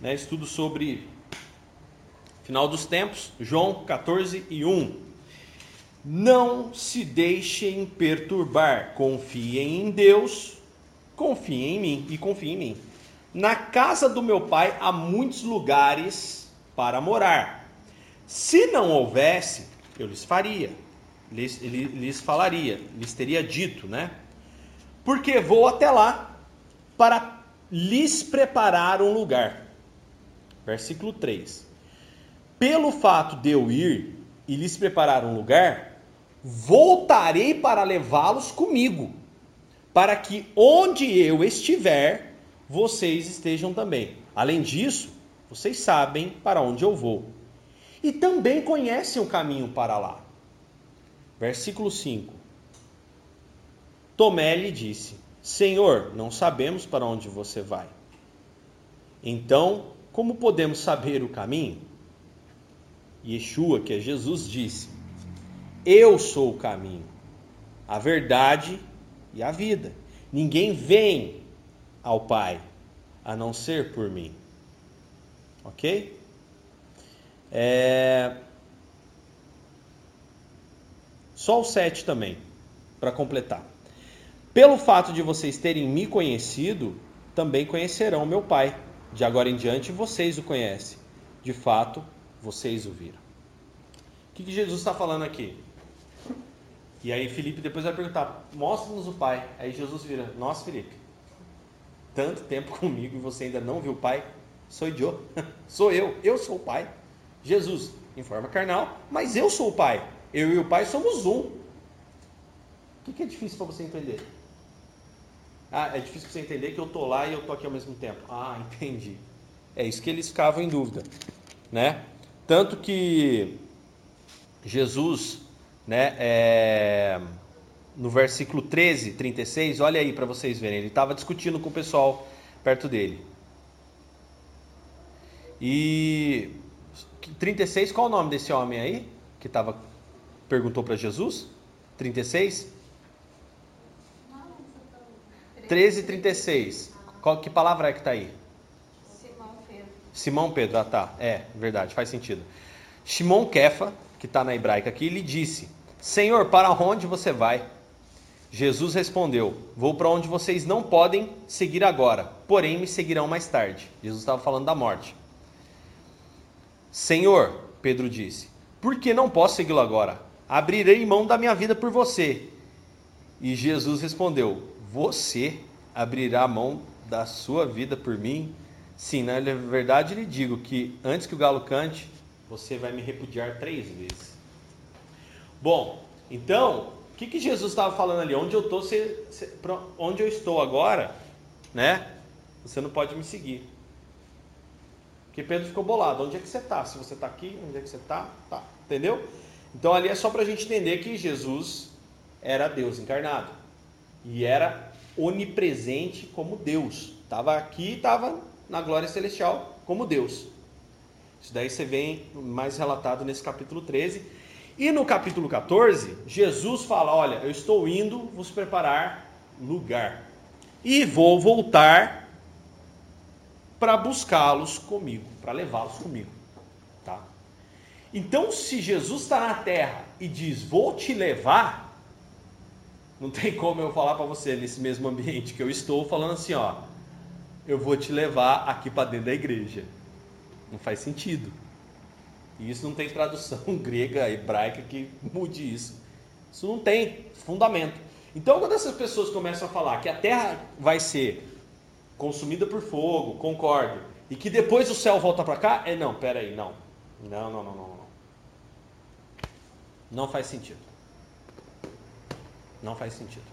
né, estudo sobre final dos tempos, João 14 e 1. Não se deixem perturbar, confiem em Deus, confiem em mim e confiem em mim. Na casa do meu pai há muitos lugares para morar. Se não houvesse, eu lhes faria, lhes, lhes falaria, lhes teria dito, né? Porque vou até lá para lhes preparar um lugar. Versículo 3. Pelo fato de eu ir e lhes preparar um lugar, voltarei para levá-los comigo, para que onde eu estiver, vocês estejam também. Além disso, vocês sabem para onde eu vou. E também conhecem o caminho para lá. Versículo 5. Tomé lhe disse: Senhor, não sabemos para onde você vai. Então, como podemos saber o caminho? Yeshua, que é Jesus, disse: Eu sou o caminho, a verdade e a vida. Ninguém vem ao Pai a não ser por mim. Ok? É... Só o 7 também, para completar. Pelo fato de vocês terem me conhecido, também conhecerão meu Pai. De agora em diante vocês o conhecem. De fato, vocês o viram. O que, que Jesus está falando aqui? E aí Felipe depois vai perguntar: mostra-nos o Pai. Aí Jesus vira: Nossa, Felipe, tanto tempo comigo e você ainda não viu o Pai? Sou eu, sou eu, eu sou o Pai. Jesus, em forma carnal, mas eu sou o Pai. Eu e o Pai somos um. O que, que é difícil para você entender? Ah, é difícil você entender que eu tô lá e eu tô aqui ao mesmo tempo. Ah, entendi. É isso que eles ficavam em dúvida, né? Tanto que Jesus, né, é, no versículo 13, 36, olha aí para vocês verem, ele estava discutindo com o pessoal perto dele. E 36, qual o nome desse homem aí que tava perguntou para Jesus? 36? 13, 36. Qual, que palavra é que está aí? Simão Pedro. Simão Pedro, ah tá. É, verdade, faz sentido. Shimon Kefa, que está na hebraica aqui, lhe disse: Senhor, para onde você vai? Jesus respondeu: Vou para onde vocês não podem seguir agora, porém me seguirão mais tarde. Jesus estava falando da morte. Senhor, Pedro disse, por que não posso segui-lo agora? Abrirei mão da minha vida por você. E Jesus respondeu: você abrirá a mão da sua vida por mim? Sim, na verdade lhe digo que antes que o galo cante, você vai me repudiar três vezes. Bom, então, o que, que Jesus estava falando ali? Onde eu, tô, onde eu estou agora, né? Você não pode me seguir. Porque Pedro ficou bolado. Onde é que você está? Se você está aqui, onde é que você está? Tá. Entendeu? Então ali é só para a gente entender que Jesus era Deus encarnado e era onipresente como Deus. Estava aqui, estava na glória celestial como Deus. Isso daí você vê mais relatado nesse capítulo 13. E no capítulo 14, Jesus fala: Olha, eu estou indo vos preparar lugar e vou voltar para buscá-los comigo, para levá-los comigo. Tá? Então, se Jesus está na terra e diz: Vou te levar, não tem como eu falar para você nesse mesmo ambiente que eu estou falando assim, ó, eu vou te levar aqui para dentro da igreja. Não faz sentido. E isso não tem tradução grega, hebraica que mude isso. Isso não tem fundamento. Então, quando essas pessoas começam a falar que a terra vai ser consumida por fogo, concordo, e que depois o céu volta para cá, é não, peraí, não. Não, não, não, não, não. Não faz sentido. Não faz sentido.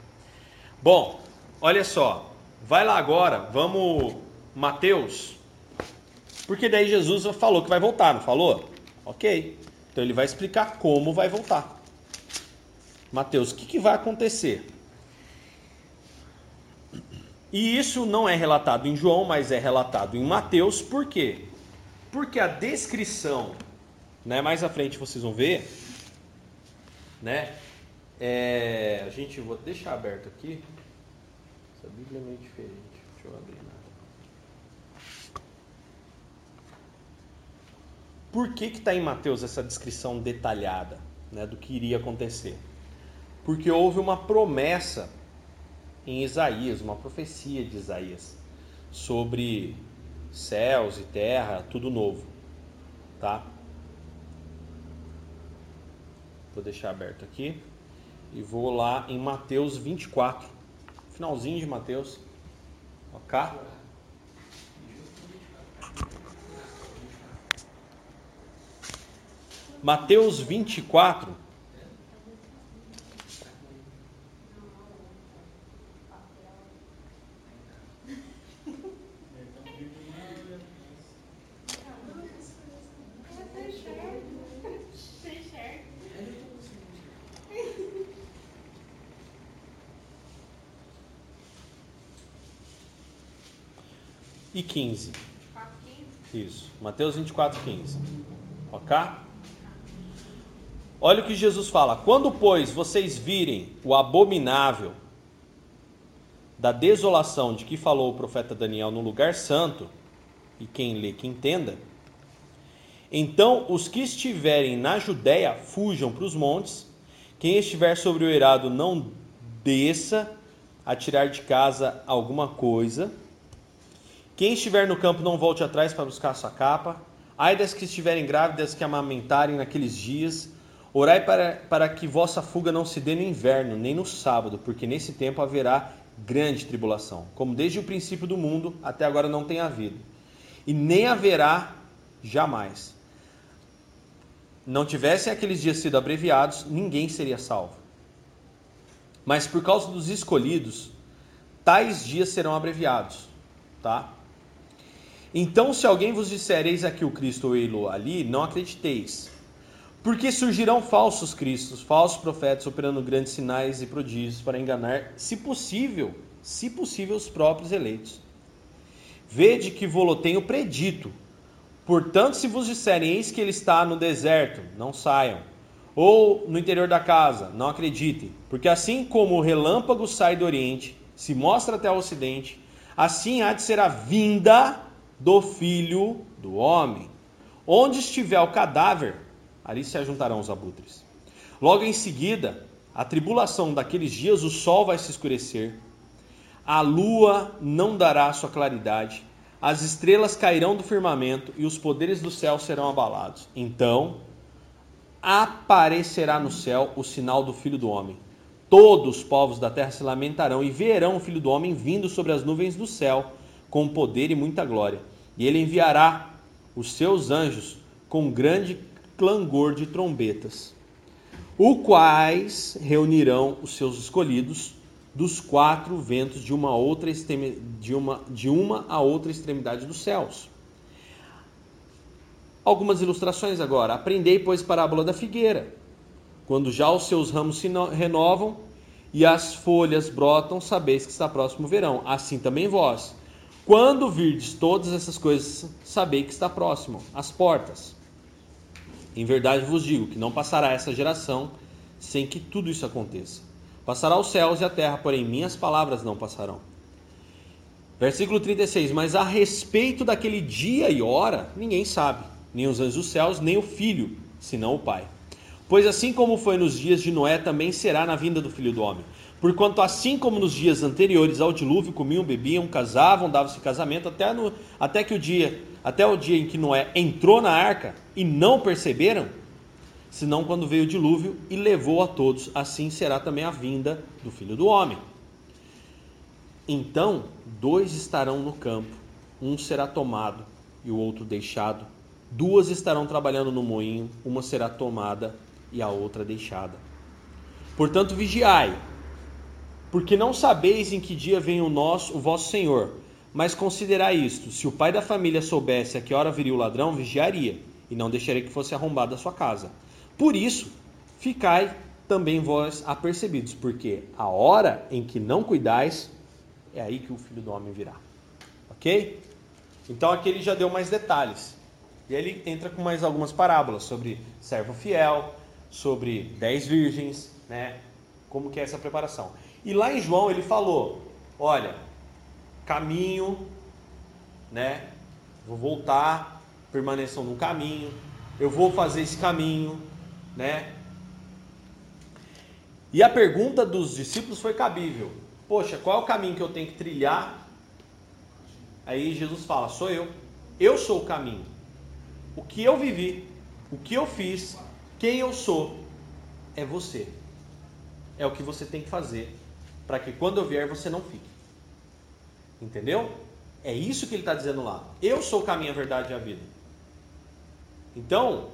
Bom, olha só. Vai lá agora, vamos Mateus. Porque daí Jesus falou que vai voltar, não falou? Ok. Então ele vai explicar como vai voltar. Mateus, o que, que vai acontecer? E isso não é relatado em João, mas é relatado em Mateus, por quê? Porque a descrição, né, mais à frente vocês vão ver, né, é, a gente, vou deixar aberto aqui. Essa Bíblia é meio diferente. Deixa eu abrir. Né? Por que está em Mateus essa descrição detalhada né, do que iria acontecer? Porque houve uma promessa em Isaías, uma profecia de Isaías, sobre céus e terra, tudo novo. Tá? Vou deixar aberto aqui. E vou lá em Mateus 24. Finalzinho de Mateus. Ok? Mateus 24. 15. Isso. Mateus 24, 15. Ok? Olha o que Jesus fala: Quando, pois, vocês virem o abominável da desolação de que falou o profeta Daniel no lugar santo, e quem lê que entenda, então os que estiverem na Judéia fujam para os montes, quem estiver sobre o eirado não desça a tirar de casa alguma coisa, quem estiver no campo não volte atrás para buscar sua capa, ai das que estiverem grávidas que amamentarem naqueles dias, Orai para, para que vossa fuga não se dê no inverno, nem no sábado, porque nesse tempo haverá grande tribulação, como desde o princípio do mundo até agora não tem havido, e nem haverá jamais. Não tivessem aqueles dias sido abreviados, ninguém seria salvo. Mas por causa dos escolhidos, tais dias serão abreviados, tá? Então, se alguém vos disser, eis aqui o Cristo ou ele ali, não acrediteis porque surgirão falsos cristos, falsos profetas operando grandes sinais e prodígios para enganar, se possível, se possível, os próprios eleitos. Vede que vou tenho predito. Portanto, se vos disserem, eis que ele está no deserto, não saiam. Ou no interior da casa, não acreditem. Porque assim como o relâmpago sai do oriente, se mostra até o ocidente, assim há de ser a vinda do filho do homem. Onde estiver o cadáver, ali se ajuntarão os abutres. Logo em seguida, a tribulação daqueles dias, o sol vai se escurecer, a lua não dará sua claridade, as estrelas cairão do firmamento e os poderes do céu serão abalados. Então aparecerá no céu o sinal do Filho do Homem. Todos os povos da terra se lamentarão e verão o Filho do Homem vindo sobre as nuvens do céu com poder e muita glória. E ele enviará os seus anjos com grande clangor de trombetas, o quais reunirão os seus escolhidos dos quatro ventos de uma outra de uma, de uma a outra extremidade dos céus. Algumas ilustrações agora. Aprendei, pois, parábola da figueira. Quando já os seus ramos se renovam e as folhas brotam, sabeis que está próximo o verão. Assim também vós. Quando virdes todas essas coisas, sabei que está próximo as portas. Em verdade vos digo que não passará essa geração sem que tudo isso aconteça. Passará os céus e a terra, porém minhas palavras não passarão. Versículo 36: Mas a respeito daquele dia e hora, ninguém sabe, nem os anjos dos céus, nem o filho, senão o Pai. Pois assim como foi nos dias de Noé, também será na vinda do filho do homem. Porquanto, assim como nos dias anteriores ao dilúvio, comiam, bebiam, casavam, davam-se casamento, até, no, até que o dia até o dia em que Noé entrou na arca e não perceberam, senão quando veio o dilúvio e levou a todos, assim será também a vinda do filho do homem. Então, dois estarão no campo, um será tomado e o outro deixado. Duas estarão trabalhando no moinho, uma será tomada e a outra deixada. Portanto, vigiai, porque não sabeis em que dia vem o nosso, o vosso Senhor. Mas considerai isto: se o pai da família soubesse a que hora viria o ladrão, vigiaria, e não deixaria que fosse arrombada a sua casa. Por isso, ficai também vós apercebidos, porque a hora em que não cuidais, é aí que o filho do homem virá. Ok? Então aqui ele já deu mais detalhes. E ele entra com mais algumas parábolas sobre servo fiel, sobre dez virgens, né? Como que é essa preparação. E lá em João ele falou: olha, caminho, né? Vou voltar, permaneçam no caminho. eu vou fazer esse caminho, né? E a pergunta dos discípulos foi cabível. Poxa, qual é o caminho que eu tenho que trilhar? Aí Jesus fala: Sou eu. Eu sou o caminho. O que eu vivi, o que eu fiz, quem eu sou, é você. É o que você tem que fazer para que quando eu vier você não fique. Entendeu? É isso que ele está dizendo lá. Eu sou o caminho, a verdade e a vida. Então,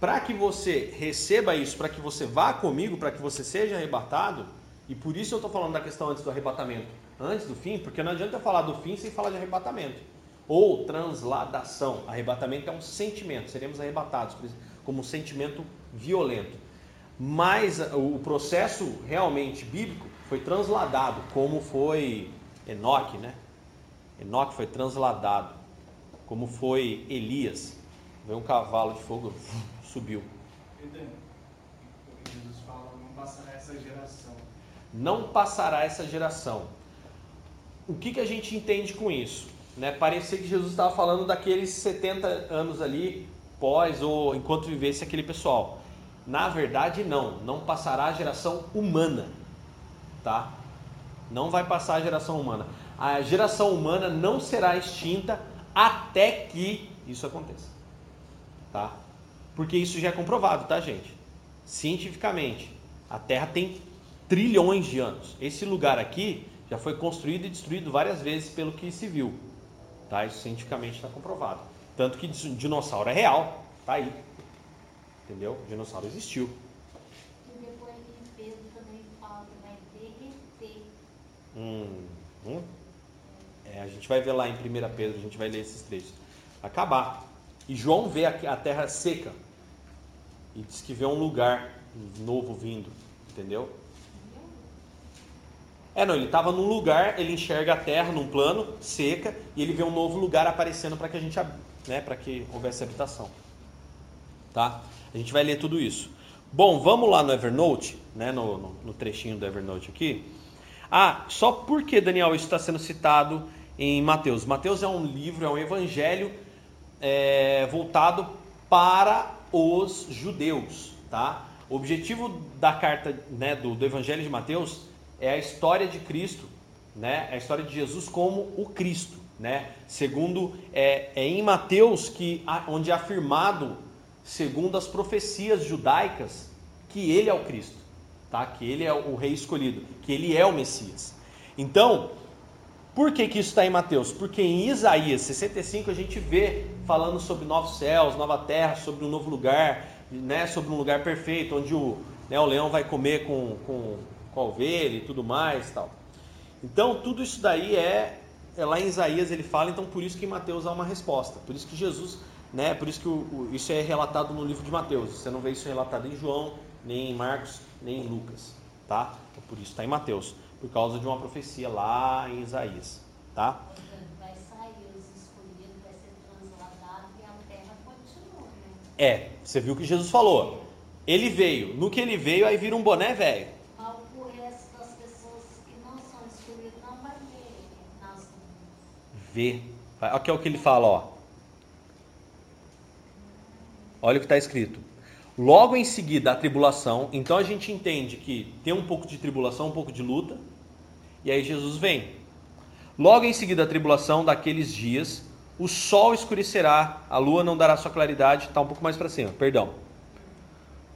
para que você receba isso, para que você vá comigo, para que você seja arrebatado, e por isso eu estou falando da questão antes do arrebatamento, antes do fim, porque não adianta falar do fim sem falar de arrebatamento. Ou transladação. Arrebatamento é um sentimento, seremos arrebatados como um sentimento violento. Mas o processo realmente bíblico foi transladado, como foi Enoque, né? Enoque foi transladado, como foi Elias. Veio um cavalo de fogo, subiu. Jesus fala, não passará essa geração. Não passará essa geração. O que, que a gente entende com isso? Né? Parecia que Jesus estava falando daqueles 70 anos ali, pós ou enquanto vivesse aquele pessoal. Na verdade, não. Não passará a geração humana. Tá? Não vai passar a geração humana. A geração humana não será extinta até que isso aconteça. Tá? Porque isso já é comprovado, tá, gente? Cientificamente. A Terra tem trilhões de anos. Esse lugar aqui já foi construído e destruído várias vezes pelo que se viu. Tá? Isso cientificamente está comprovado. Tanto que dinossauro é real. Tá aí. Entendeu? O dinossauro existiu. E depois em Pedro também fala que vai derreter. Hum, hum. É, a gente vai ver lá em 1 Pedro, a gente vai ler esses trechos. Acabar. E João vê a terra seca. E diz que vê um lugar novo vindo. Entendeu? É, não, ele estava num lugar, ele enxerga a terra num plano, seca, e ele vê um novo lugar aparecendo para que a gente, né, para que houvesse habitação. Tá? A gente vai ler tudo isso. Bom, vamos lá no Evernote, né, no, no, no trechinho do Evernote aqui. Ah, só porque, Daniel, isso está sendo citado em Mateus. Mateus é um livro, é um evangelho é, voltado para os judeus, tá? O objetivo da carta, né, do, do evangelho de Mateus é a história de Cristo, né? É a história de Jesus como o Cristo, né? Segundo é, é em Mateus que onde é afirmado segundo as profecias judaicas, que ele é o Cristo, tá? que ele é o rei escolhido, que ele é o Messias. Então, por que, que isso está em Mateus? Porque em Isaías 65 a gente vê falando sobre novos céus, nova terra, sobre um novo lugar, né? sobre um lugar perfeito, onde o, né, o leão vai comer com, com, com a ovelha e tudo mais. tal. Então, tudo isso daí é, é lá em Isaías ele fala, então por isso que em Mateus há uma resposta. Por isso que Jesus né? Por isso que o, o, isso é relatado no livro de Mateus. Você não vê isso relatado em João, nem em Marcos, nem em Lucas, tá? Então, por isso está em Mateus, por causa de uma profecia lá em Isaías, tá? Vai sair os escolhidos, vai ser transladado e a terra continua, né? É, você viu o que Jesus falou. Ele veio, no que ele veio, aí vira um boné velho. Vê. Aqui é o que ele fala, ó. Olha o que está escrito. Logo em seguida a tribulação, então a gente entende que tem um pouco de tribulação, um pouco de luta, e aí Jesus vem. Logo em seguida a tribulação daqueles dias, o sol escurecerá, a lua não dará sua claridade, está um pouco mais para cima, perdão.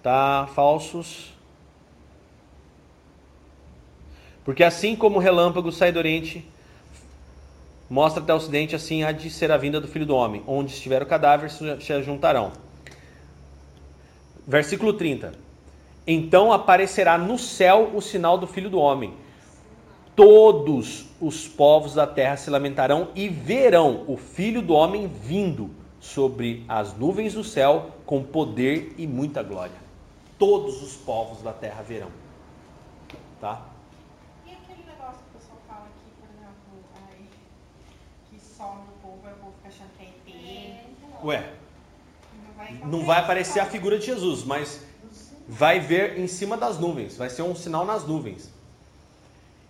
Tá falsos. Porque assim como o relâmpago sai do oriente, mostra até o ocidente, assim há de ser a vinda do filho do homem. Onde estiver o cadáver, se juntarão. Versículo 30. Então aparecerá no céu o sinal do Filho do Homem. Todos os povos da terra se lamentarão e verão o Filho do Homem vindo sobre as nuvens do céu com poder e muita glória. Todos os povos da terra verão. Tá? E aquele negócio que o pessoal fala aqui, por exemplo, ai, que some o povo, é o povo fica achando que é ET. Ué, Não vai, aparecer a figura de Jesus, mas vai ver em cima das nuvens, vai ser um sinal nas nuvens.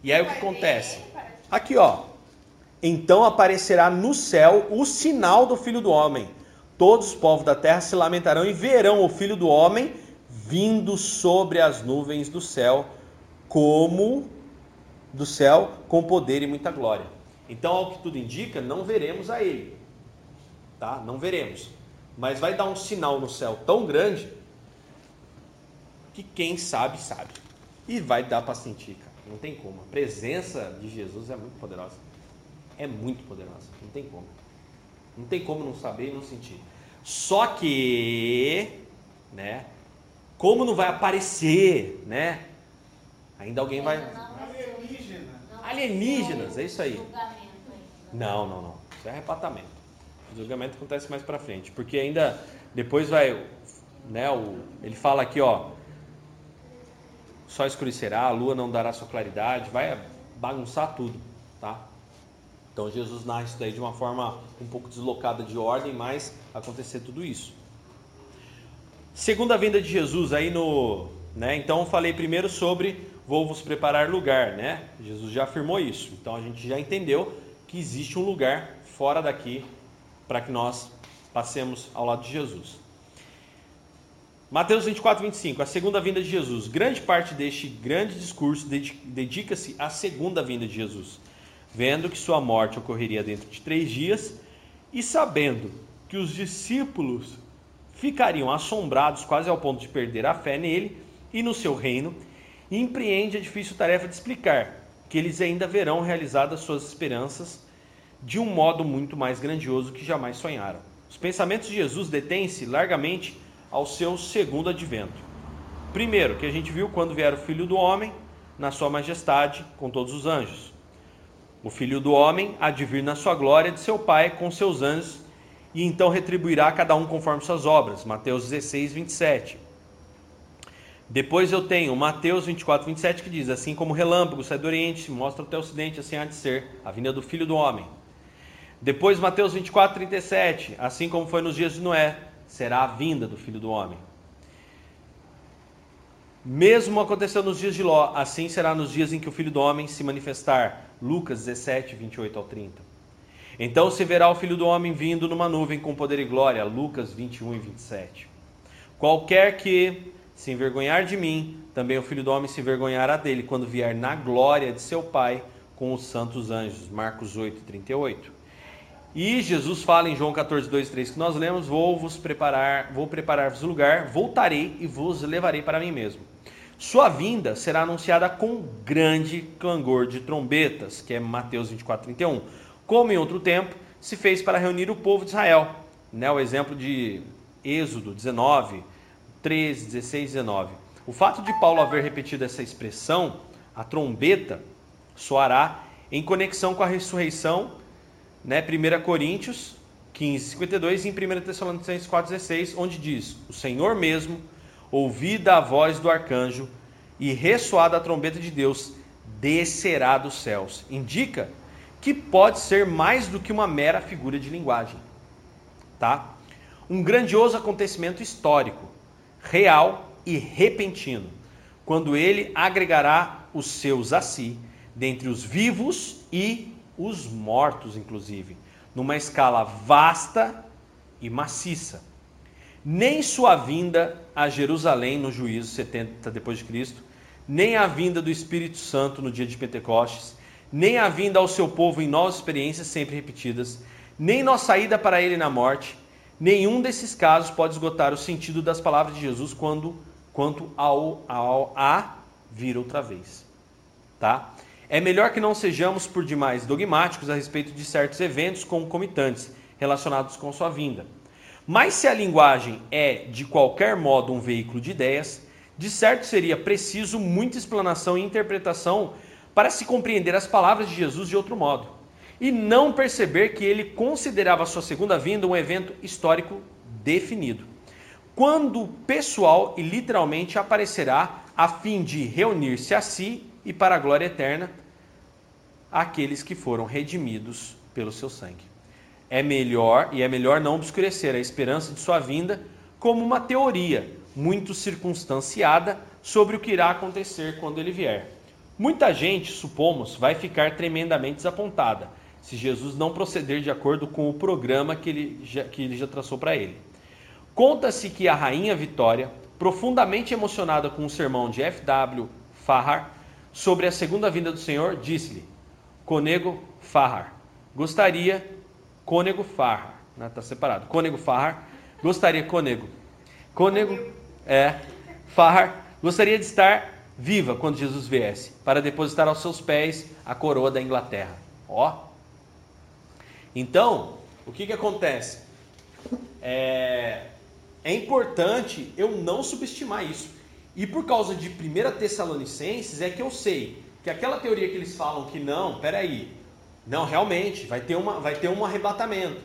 E aí o que acontece? Aqui, ó. Então aparecerá no céu o sinal do Filho do Homem. todos os povos da terra se lamentarão e verão o filho do homem vindo sobre as nuvens do céu, como do céu, com poder e muita glória. Então, ao que tudo indica, não veremos a ele. Tá? Não veremos. Mas vai dar um sinal no céu tão grande que quem sabe, sabe. E vai dar para sentir, cara. Não tem como. A presença de Jesus é muito poderosa. É muito poderosa. Não tem como. Não tem como não saber e não sentir. Só que, né? Como não vai aparecer, né? Ainda alguém vai. Alienígena. Alienígenas, é isso aí. Não, não, não. Isso é arrebatamento. O julgamento acontece mais para frente, porque ainda depois vai, né? O, ele fala aqui, ó. Só escurecerá, a lua não dará sua claridade, vai bagunçar tudo, tá? Então Jesus nasce daí de uma forma um pouco deslocada de ordem, mas acontecer tudo isso. Segunda vinda de Jesus aí no, né? Então falei primeiro sobre vou vos preparar lugar, né? Jesus já afirmou isso. Então a gente já entendeu que existe um lugar fora daqui para que nós passemos ao lado de Jesus. Mateus 24, 25, a segunda vinda de Jesus. Grande parte deste grande discurso dedica-se à segunda vinda de Jesus, vendo que sua morte ocorreria dentro de três dias e sabendo que os discípulos ficariam assombrados quase ao ponto de perder a fé nele e no seu reino, empreende a difícil tarefa de explicar que eles ainda verão realizadas suas esperanças de um modo muito mais grandioso que jamais sonharam. Os pensamentos de Jesus detêm-se largamente ao seu segundo advento. Primeiro, que a gente viu quando vier o Filho do Homem, na sua majestade, com todos os anjos. O Filho do Homem há de vir na sua glória de seu Pai com seus anjos, e então retribuirá a cada um conforme suas obras. Mateus 16, 27. Depois eu tenho Mateus 24, 27, que diz: Assim como relâmpago sai do Oriente, mostra até o Ocidente, assim há de ser a vinda do Filho do Homem. Depois, Mateus 24, 37, assim como foi nos dias de Noé, será a vinda do Filho do Homem. Mesmo aconteceu nos dias de Ló, assim será nos dias em que o Filho do Homem se manifestar. Lucas 17, 28 ao 30. Então se verá o Filho do Homem vindo numa nuvem com poder e glória. Lucas 21 e 27. Qualquer que se envergonhar de mim, também o Filho do Homem se envergonhará dele quando vier na glória de seu Pai com os santos anjos. Marcos 8, 38. E Jesus fala em João 14, 2 3 que nós lemos: Vou vos preparar, vou preparar-vos lugar, voltarei e vos levarei para mim mesmo. Sua vinda será anunciada com grande clangor de trombetas, que é Mateus 24, 31. Como em outro tempo, se fez para reunir o povo de Israel. Né, o exemplo de Êxodo 19, 13, 16 19. O fato de Paulo haver repetido essa expressão, a trombeta, soará em conexão com a ressurreição né? 1 Coríntios 15, 52 e em 1 Tessalonicenses 4,16, onde diz: O Senhor mesmo, ouvida a voz do arcanjo e ressoada a trombeta de Deus, descerá dos céus. Indica que pode ser mais do que uma mera figura de linguagem. Tá? Um grandioso acontecimento histórico, real e repentino, quando ele agregará os seus a si, dentre os vivos e os mortos, inclusive, numa escala vasta e maciça. Nem sua vinda a Jerusalém no juízo 70 depois de Cristo, nem a vinda do Espírito Santo no dia de Pentecostes, nem a vinda ao seu povo em novas experiências sempre repetidas, nem nossa saída para ele na morte, nenhum desses casos pode esgotar o sentido das palavras de Jesus quando quanto ao, ao a vir outra vez. Tá? É melhor que não sejamos por demais dogmáticos a respeito de certos eventos concomitantes relacionados com sua vinda. Mas se a linguagem é, de qualquer modo, um veículo de ideias, de certo seria preciso muita explanação e interpretação para se compreender as palavras de Jesus de outro modo, e não perceber que ele considerava sua segunda vinda um evento histórico definido, quando pessoal e literalmente aparecerá a fim de reunir-se a si e para a glória eterna aqueles que foram redimidos pelo seu sangue. É melhor e é melhor não obscurecer a esperança de sua vinda como uma teoria muito circunstanciada sobre o que irá acontecer quando ele vier. Muita gente, supomos, vai ficar tremendamente desapontada se Jesus não proceder de acordo com o programa que ele já, que ele já traçou para ele. Conta-se que a rainha Vitória, profundamente emocionada com o sermão de F.W. Farrar sobre a segunda vinda do Senhor, disse-lhe: Conego Farrar, gostaria, Cônego Farrar, né, separado, Cônego Farrar, gostaria, Cônego, Cônego, é, Farrar, gostaria de estar viva quando Jesus viesse, para depositar aos seus pés a coroa da Inglaterra. Ó. Então, o que que acontece? É, é importante eu não subestimar isso. E por causa de 1 Tessalonicenses é que eu sei que aquela teoria que eles falam que não, peraí, não, realmente, vai ter, uma, vai ter um arrebatamento.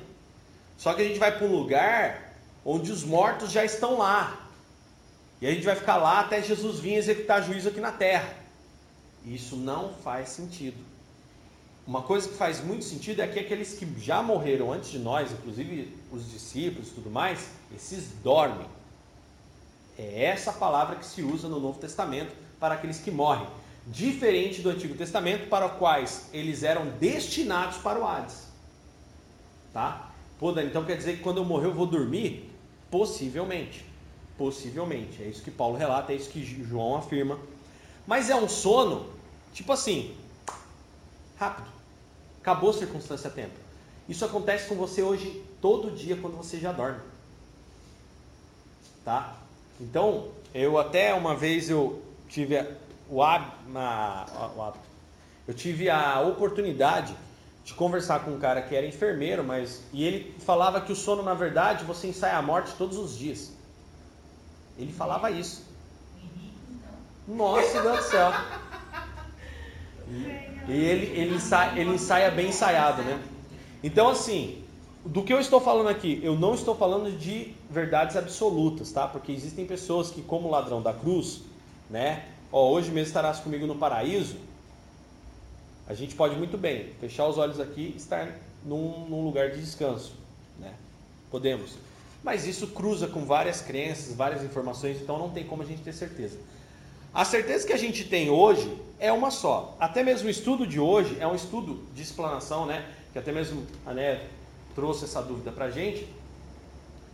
Só que a gente vai para um lugar onde os mortos já estão lá. E a gente vai ficar lá até Jesus vir executar juízo aqui na terra. Isso não faz sentido. Uma coisa que faz muito sentido é que aqueles que já morreram antes de nós, inclusive os discípulos e tudo mais, esses dormem. É essa palavra que se usa no Novo Testamento para aqueles que morrem. Diferente do Antigo Testamento, para os quais eles eram destinados para o Hades. Tá? Pô, Dani, então quer dizer que quando eu morrer eu vou dormir? Possivelmente. Possivelmente. É isso que Paulo relata, é isso que João afirma. Mas é um sono, tipo assim, rápido. Acabou a circunstância tempo. Isso acontece com você hoje, todo dia, quando você já dorme. Tá? Então, eu até uma vez eu tive o hábito, eu tive a oportunidade de conversar com um cara que era enfermeiro, mas e ele falava que o sono, na verdade, você ensaia a morte todos os dias. Ele falava isso. Nossa do céu. E ele, ele, ensaia, ele ensaia bem ensaiado, né? Então, assim, do que eu estou falando aqui, eu não estou falando de verdades absolutas, tá? Porque existem pessoas que, como ladrão da cruz, né? Ó, hoje mesmo estarás comigo no paraíso. A gente pode muito bem fechar os olhos aqui e estar num, num lugar de descanso, né? Podemos. Mas isso cruza com várias crenças, várias informações, então não tem como a gente ter certeza. A certeza que a gente tem hoje é uma só. Até mesmo o estudo de hoje é um estudo de explanação, né? Que até mesmo a Né trouxe essa dúvida para a gente.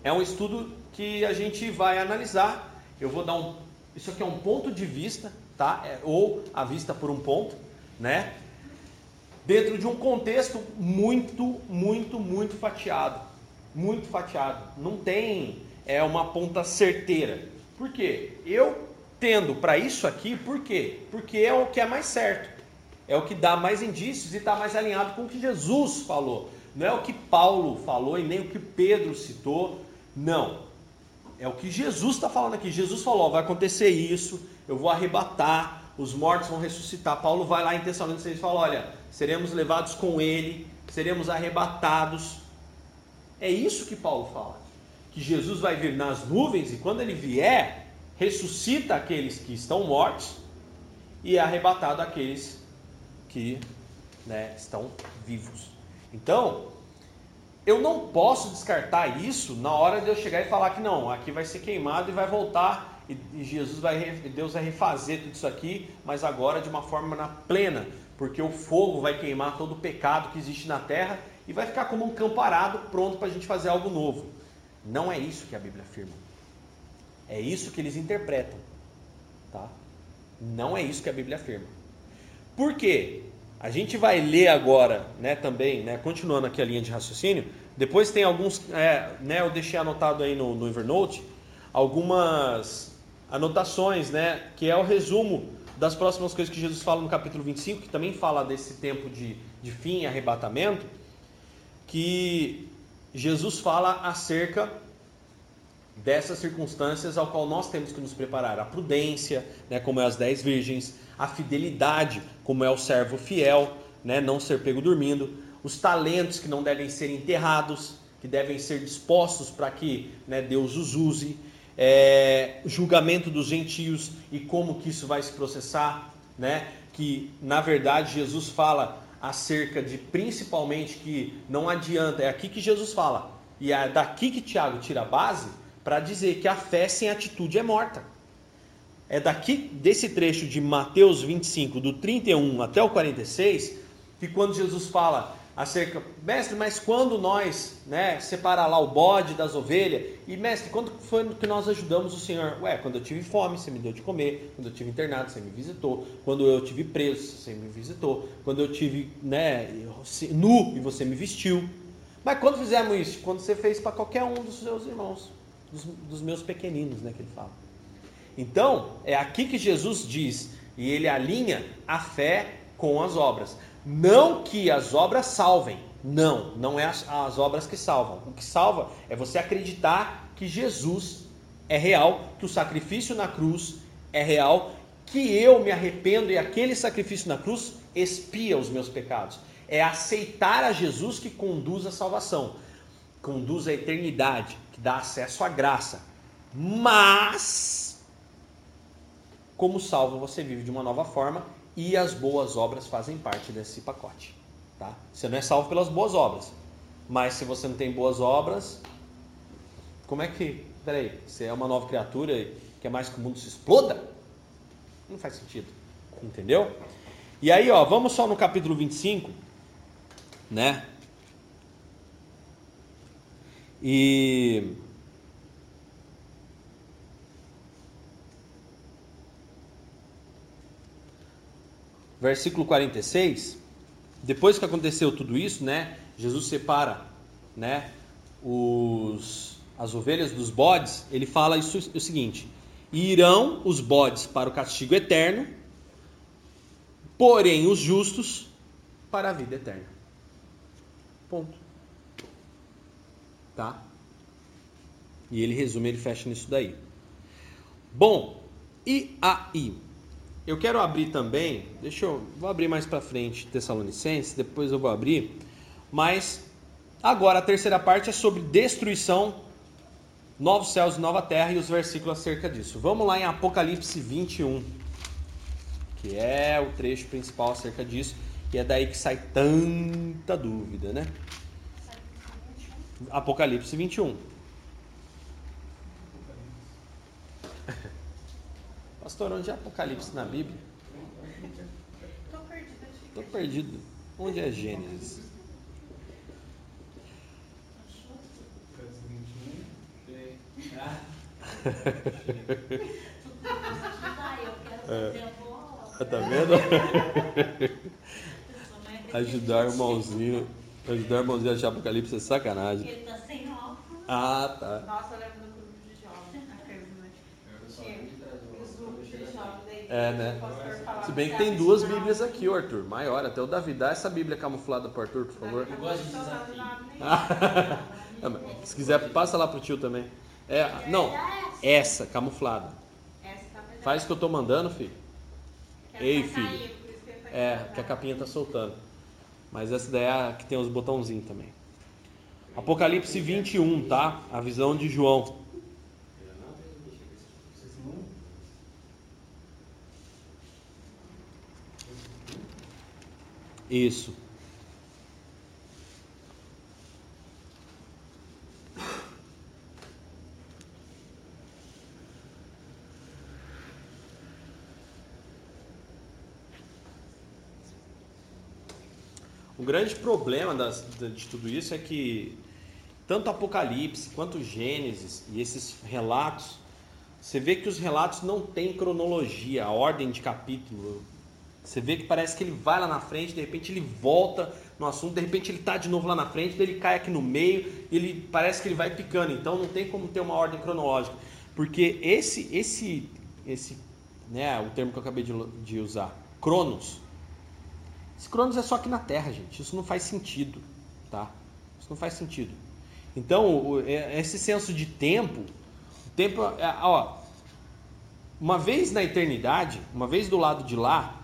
É um estudo que a gente vai analisar. Eu vou dar um. Isso aqui é um ponto de vista, tá? É, ou a vista por um ponto, né? Dentro de um contexto muito, muito, muito fatiado muito fatiado. Não tem é uma ponta certeira. Por quê? Eu tendo para isso aqui, por quê? Porque é o que é mais certo. É o que dá mais indícios e está mais alinhado com o que Jesus falou. Não é o que Paulo falou e nem o que Pedro citou. Não. É o que Jesus está falando aqui. Jesus falou: vai acontecer isso, eu vou arrebatar, os mortos vão ressuscitar. Paulo vai lá em Tessalonicenses e fala: olha, seremos levados com ele, seremos arrebatados. É isso que Paulo fala. Que Jesus vai vir nas nuvens e quando ele vier, ressuscita aqueles que estão mortos e é arrebatado aqueles que né, estão vivos. Então, eu não posso descartar isso na hora de eu chegar e falar que não, aqui vai ser queimado e vai voltar e, Jesus vai, Deus vai refazer tudo isso aqui, mas agora de uma forma na plena, porque o fogo vai queimar todo o pecado que existe na terra e vai ficar como um campo arado pronto para a gente fazer algo novo. Não é isso que a Bíblia afirma. É isso que eles interpretam. Tá? Não é isso que a Bíblia afirma. Por quê? A gente vai ler agora, né, também, né, continuando aqui a linha de raciocínio. Depois tem alguns, é, né, eu deixei anotado aí no, no Evernote algumas anotações, né, que é o resumo das próximas coisas que Jesus fala no capítulo 25, que também fala desse tempo de, de fim e arrebatamento que Jesus fala acerca dessas circunstâncias ao qual nós temos que nos preparar. A prudência, né, como é as dez virgens, a fidelidade, como é o servo fiel, né, não ser pego dormindo, os talentos que não devem ser enterrados, que devem ser dispostos para que né, Deus os use, é, julgamento dos gentios e como que isso vai se processar, né, que na verdade Jesus fala acerca de principalmente que não adianta, é aqui que Jesus fala, e é daqui que Tiago tira a base para dizer que a fé sem atitude é morta. É daqui desse trecho de Mateus 25, do 31 até o 46, que quando Jesus fala acerca, mestre, mas quando nós, né, separar lá o bode das ovelhas, e mestre, quando foi que nós ajudamos o Senhor? Ué, quando eu tive fome, você me deu de comer, quando eu tive internado, você me visitou, quando eu tive preso, você me visitou, quando eu tive, né, nu e você me vestiu. Mas quando fizemos isso? Quando você fez para qualquer um dos seus irmãos, dos, dos meus pequeninos, né, que ele fala. Então, é aqui que Jesus diz, e ele alinha a fé com as obras. Não que as obras salvem. Não, não é as, as obras que salvam. O que salva é você acreditar que Jesus é real, que o sacrifício na cruz é real, que eu me arrependo e aquele sacrifício na cruz expia os meus pecados. É aceitar a Jesus que conduz à salvação, conduz à eternidade, que dá acesso à graça. Mas, como salvo, você vive de uma nova forma e as boas obras fazem parte desse pacote. Tá? Você não é salvo pelas boas obras, mas se você não tem boas obras, como é que. Peraí, você é uma nova criatura e quer mais que o mundo se exploda? Não faz sentido. Entendeu? E aí, ó, vamos só no capítulo 25, né? E versículo 46, depois que aconteceu tudo isso, né, Jesus separa, né, os, as ovelhas dos bodes, ele fala isso o seguinte: irão os bodes para o castigo eterno, porém os justos para a vida eterna. Ponto. Tá? E ele resume, ele fecha nisso daí. Bom, e aí? Eu quero abrir também, deixa eu, vou abrir mais para frente Tessalonicenses, depois eu vou abrir, mas agora a terceira parte é sobre destruição, novos céus e nova terra e os versículos acerca disso. Vamos lá em Apocalipse 21, que é o trecho principal acerca disso, e é daí que sai tanta dúvida, né? Apocalipse 21. Pastor, onde é Apocalipse na Bíblia? Tô perdida. Estou perdido. Onde é Gênesis? Eu quero fazer a bola. Tá vendo? Ajudar o irmãozinho. Ajudar o irmãozinho a achar Apocalipse é sacanagem. Ele tá sem óculos. Ah, tá. Nossa, eu lembro do grupo de jovens, aqueles, né? Tinha os grupos de jovens aí. É, né? Se bem que tem duas. Bíblias aqui, Arthur. Maior, até o Davi. Dá essa Bíblia camuflada pro Arthur, por favor. Eu gosto de desafio. Se quiser, passa lá pro tio também. É, não, essa, camuflada. Faz o que eu tô mandando, filho. Ei, filho. tá É, que a capinha tá soltando. Mas essa daí é a que tem os botãozinhos também. Apocalipse 21, tá? A visão de João. Isso. O grande problema das- de tudo isso é que tanto Apocalipse quanto Gênesis e esses relatos, você vê que os relatos não têm cronologia, a ordem de capítulo. Você vê que parece que ele vai lá na frente, de repente ele volta no assunto, de repente ele está de novo lá na frente, ele cai aqui no meio, ele parece que ele vai picando. Então não tem como ter uma ordem cronológica, porque esse esse esse, né, o termo que eu acabei de, de usar, Cronos, esse Cronos é só aqui na Terra, gente. Isso não faz sentido, tá? Isso não faz sentido. Então, é- esse senso de tempo, tempo, é, ó, uma vez na eternidade, uma vez do lado de lá,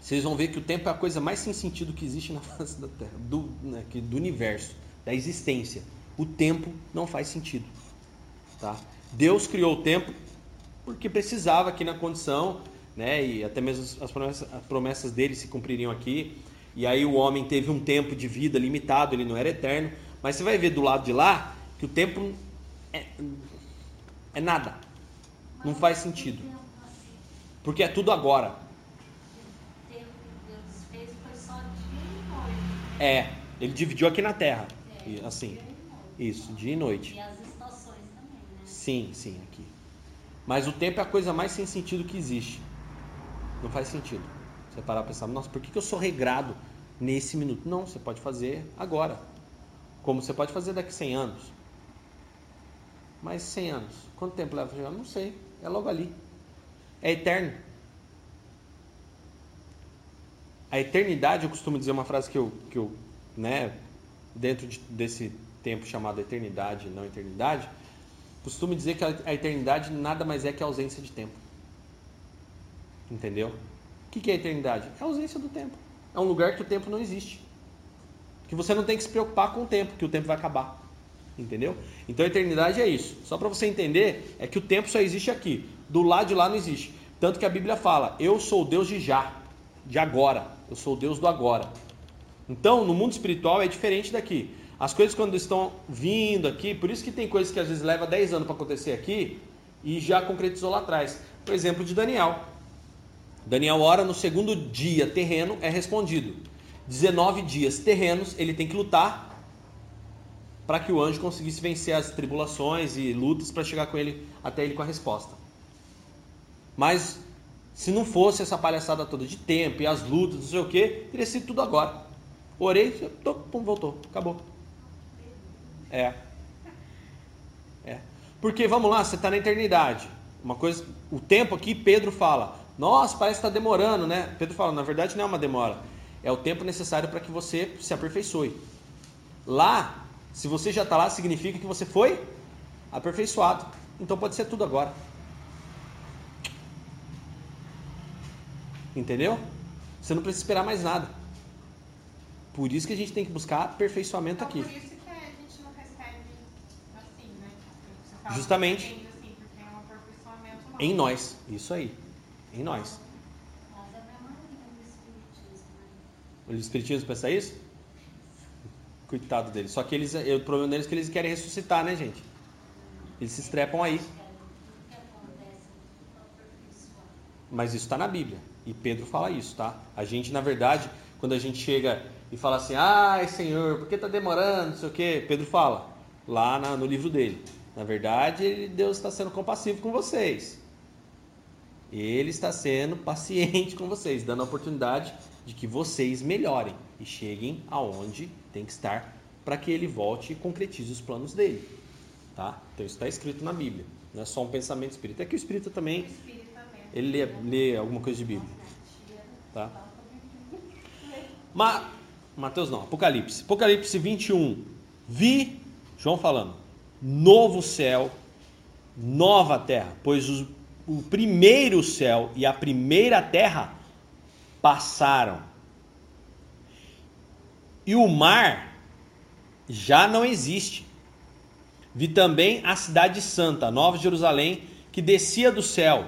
vocês vão ver que o tempo é a coisa mais sem sentido que existe na face da Terra, do, né, do universo, da existência. O tempo não faz sentido, tá? Deus criou o tempo porque precisava aqui na condição, né? E até mesmo as promessas, as promessas dele se cumpririam aqui. E aí o homem teve um tempo de vida limitado, ele não era eterno. Mas você vai ver do lado de lá que o tempo é, é nada, não faz sentido, porque é tudo agora. O tempo que Deus fez foi só dia e noite. É, Ele dividiu aqui na Terra. É, assim. Isso, dia e noite. E as estações também, né? Sim, sim, aqui. Mas o tempo é a coisa mais sem sentido que existe. Não faz sentido. Você parar pra pensar, nossa, por que, que eu sou regrado nesse minuto? Não, você pode fazer agora. Como você pode fazer daqui 100 anos. Mas 100 anos, quanto tempo leva chegar? Não sei. É logo ali. É eterno. A eternidade, eu costumo dizer uma frase que eu, que eu né, dentro de- desse tempo chamado eternidade, não eternidade, costumo dizer que a, a eternidade nada mais é que a ausência de tempo. Entendeu? O que, que é a eternidade? É a ausência do tempo. É um lugar que o tempo não existe. Que você não tem que se preocupar com o tempo, que o tempo vai acabar. Entendeu? Então a eternidade é isso. Só para você entender, é que o tempo só existe aqui. Do lado de lá não existe. Tanto que a Bíblia fala: Eu sou o Deus de já, de agora. Eu sou o Deus do agora. Então, no mundo espiritual é diferente daqui. As coisas quando estão vindo aqui, por isso que tem coisas que às vezes leva 10 anos para acontecer aqui e já concretizou lá atrás. Por exemplo, de Daniel. Daniel ora no segundo dia terreno é respondido. 19 dias terrenos, ele tem que lutar para que o anjo conseguisse vencer as tribulações e lutas para chegar com ele até ele com a resposta. Mas se não fosse essa palhaçada toda de tempo e as lutas, não sei o que, teria sido tudo agora. Orei, tô, pum, voltou, acabou. É. É. Porque vamos lá, você está na eternidade. Uma coisa, o tempo aqui, Pedro fala, nossa, parece que está demorando, né? Pedro fala, na verdade não é uma demora, é o tempo necessário para que você se aperfeiçoe. Lá, se você já está lá, significa que você foi aperfeiçoado. Então pode ser tudo agora. Entendeu? Você não precisa esperar mais nada. Por isso que a gente tem que buscar aperfeiçoamento Então, aqui. por isso que a gente não recebe assim, né? Fala Justamente. depende, assim, porque é um aperfeiçoamento. Em nós. Isso aí. Em nós. É né? O Espiritismo pensa isso? Coitado deles. Só que eles, o problema deles é que eles querem ressuscitar, né, gente? Eles se estrepam aí. Mas isso está na Bíblia. E Pedro fala isso, tá? A gente, na verdade, quando a gente chega e fala assim, ai Senhor, por que está demorando? Não sei o quê. Pedro fala, lá na- no livro dele. Na verdade, Deus está sendo compassivo com vocês. Ele está sendo paciente com vocês, dando a oportunidade de que vocês melhorem e cheguem aonde tem que estar para que ele volte e concretize os planos dele. Tá? Então isso está escrito na Bíblia. Não é só um pensamento espírita. É que o espírita O também. Ele lê, lê alguma coisa de Bíblia. Tá? Ma, Mateus não, Apocalipse. Apocalipse 21. Vi, João falando, novo céu, nova terra, pois os- o primeiro céu e a primeira terra passaram. E o mar já não existe. Vi também a cidade santa, Nova Jerusalém, que descia do céu,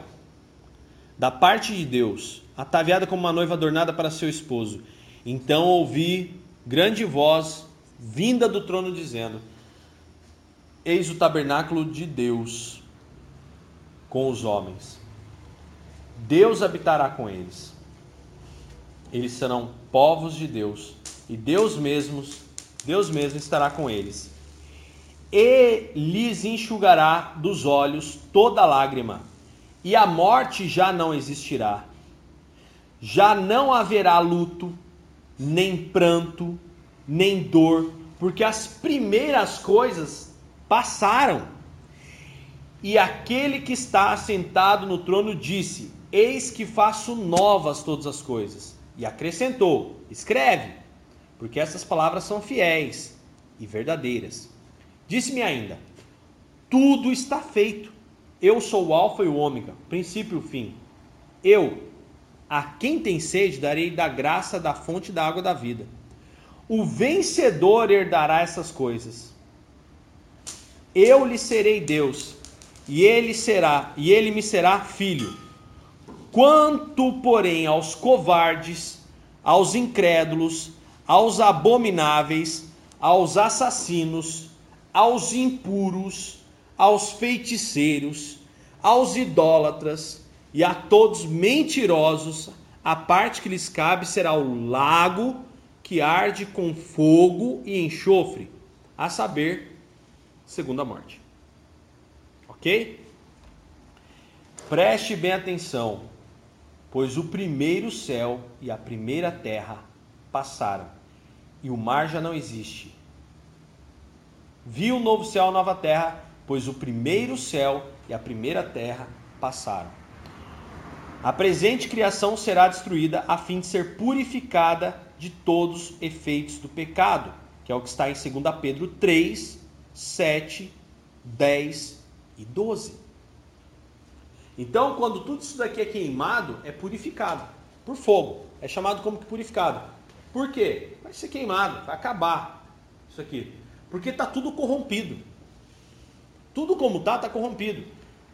da parte de Deus, ataviada como uma noiva adornada para seu esposo. Então ouvi grande voz vinda do trono dizendo: Eis o tabernáculo de Deus com os homens. Deus habitará com eles. Eles serão povos de Deus, e Deus mesmos, Deus mesmo estará com eles. E lhes enxugará dos olhos toda lágrima, e a morte já não existirá. Já não haverá luto, nem pranto, nem dor, porque as primeiras coisas passaram. E aquele que está assentado no trono disse: Eis que faço novas todas as coisas. E acrescentou: Escreve, porque essas palavras são fiéis e verdadeiras. Disse-me ainda: Tudo está feito. Eu sou o Alfa e o Ômega, princípio e o fim. Eu, a quem tem sede, darei da graça da fonte da água da vida. O vencedor herdará essas coisas. Eu lhe serei Deus, e ele será, e ele me será filho. Quanto, porém, aos covardes, aos incrédulos, aos abomináveis, aos assassinos, aos impuros, aos feiticeiros, aos idólatras e a todos mentirosos, a parte que lhes cabe será o lago que arde com fogo e enxofre, a saber, segunda morte. Ok? Preste bem atenção, pois o primeiro céu e a primeira terra passaram, e o mar já não existe. Viu o novo céu e nova terra, pois o primeiro céu e a primeira terra passaram. A presente criação será destruída a fim de ser purificada de todos os efeitos do pecado, que é o que está em 2 Pedro 3, 7, 10 e 12. Então, quando tudo isso daqui é queimado, é purificado por fogo. É chamado como que purificado. Por quê? Vai ser queimado, vai acabar isso aqui. Porque está tudo corrompido. Tudo como está, está corrompido.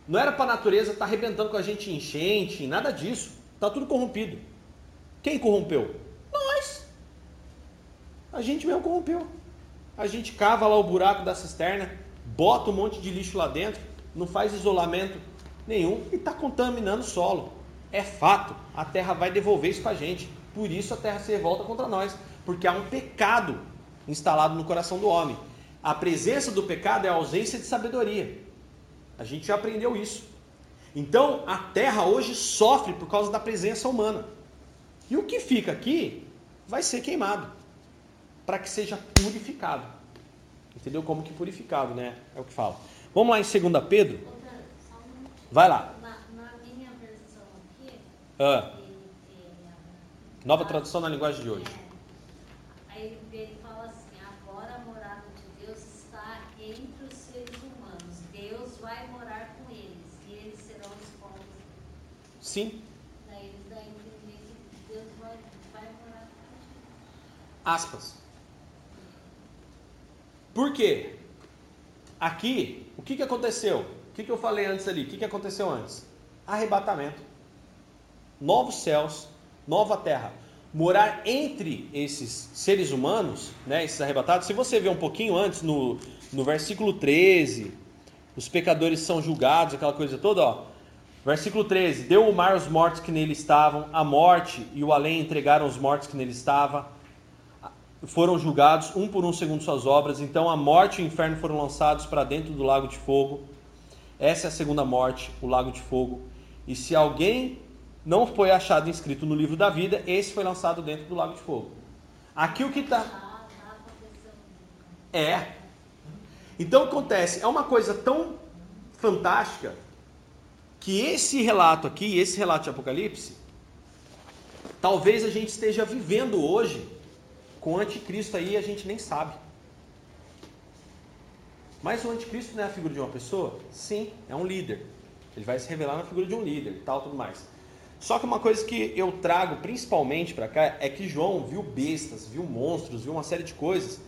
Não era para a natureza estar tá arrebentando com a gente enchente, nada disso. Está tudo corrompido. Quem corrompeu? Nós. A gente mesmo corrompeu. A gente cava lá o buraco da cisterna, bota um monte de lixo lá dentro, não faz isolamento nenhum e está contaminando o solo. É fato, a terra vai devolver isso para a gente. Por isso a terra se revolta contra nós, porque há um pecado instalado no coração do homem. A presença do pecado é a ausência de sabedoria. A gente já aprendeu isso. Então a terra hoje sofre por causa da presença humana. E o que fica aqui vai ser queimado para que seja purificado. Entendeu? Como que purificado, né? É o que fala. Vamos lá em 2 Pedro. Vai lá. Na, na minha versão aqui, Ah, nova tradução na linguagem de hoje. é, aí ele fala assim, agora a morada de Deus está entre os seres humanos. Deus vai morar com eles e eles serão os povos. Sim, Daí eles dão a entender que Deus vai, vai morar com a gente. aspas. Por quê? Aqui, o que, que aconteceu? O que, que eu falei antes ali? O que, que aconteceu antes? Arrebatamento. Novos céus, nova terra. Morar entre esses seres humanos, né, esses arrebatados. Se você ver um pouquinho antes, no, no versículo 13, os pecadores são julgados, aquela coisa toda, ó. Versículo 13: Deu o mar os mortos que nele estavam, a morte e o além entregaram os mortos que nele estavam foram julgados, um por um segundo suas obras. Então a morte e o inferno foram lançados para dentro do lago de fogo. Essa é a segunda morte, o lago de fogo. E se alguém não foi achado inscrito no livro da vida, esse foi lançado dentro do lago de fogo. Aqui o que está. É. Então acontece, é uma coisa tão fantástica que esse relato aqui, esse relato de Apocalipse, talvez a gente esteja vivendo hoje com o anticristo aí a gente nem sabe. Mas o anticristo não é a figura de uma pessoa? Sim, é um líder. Ele vai se revelar na figura de um líder e tal, tudo mais. Só que uma coisa que eu trago principalmente para cá é que João viu bestas, viu monstros, viu uma série de coisas.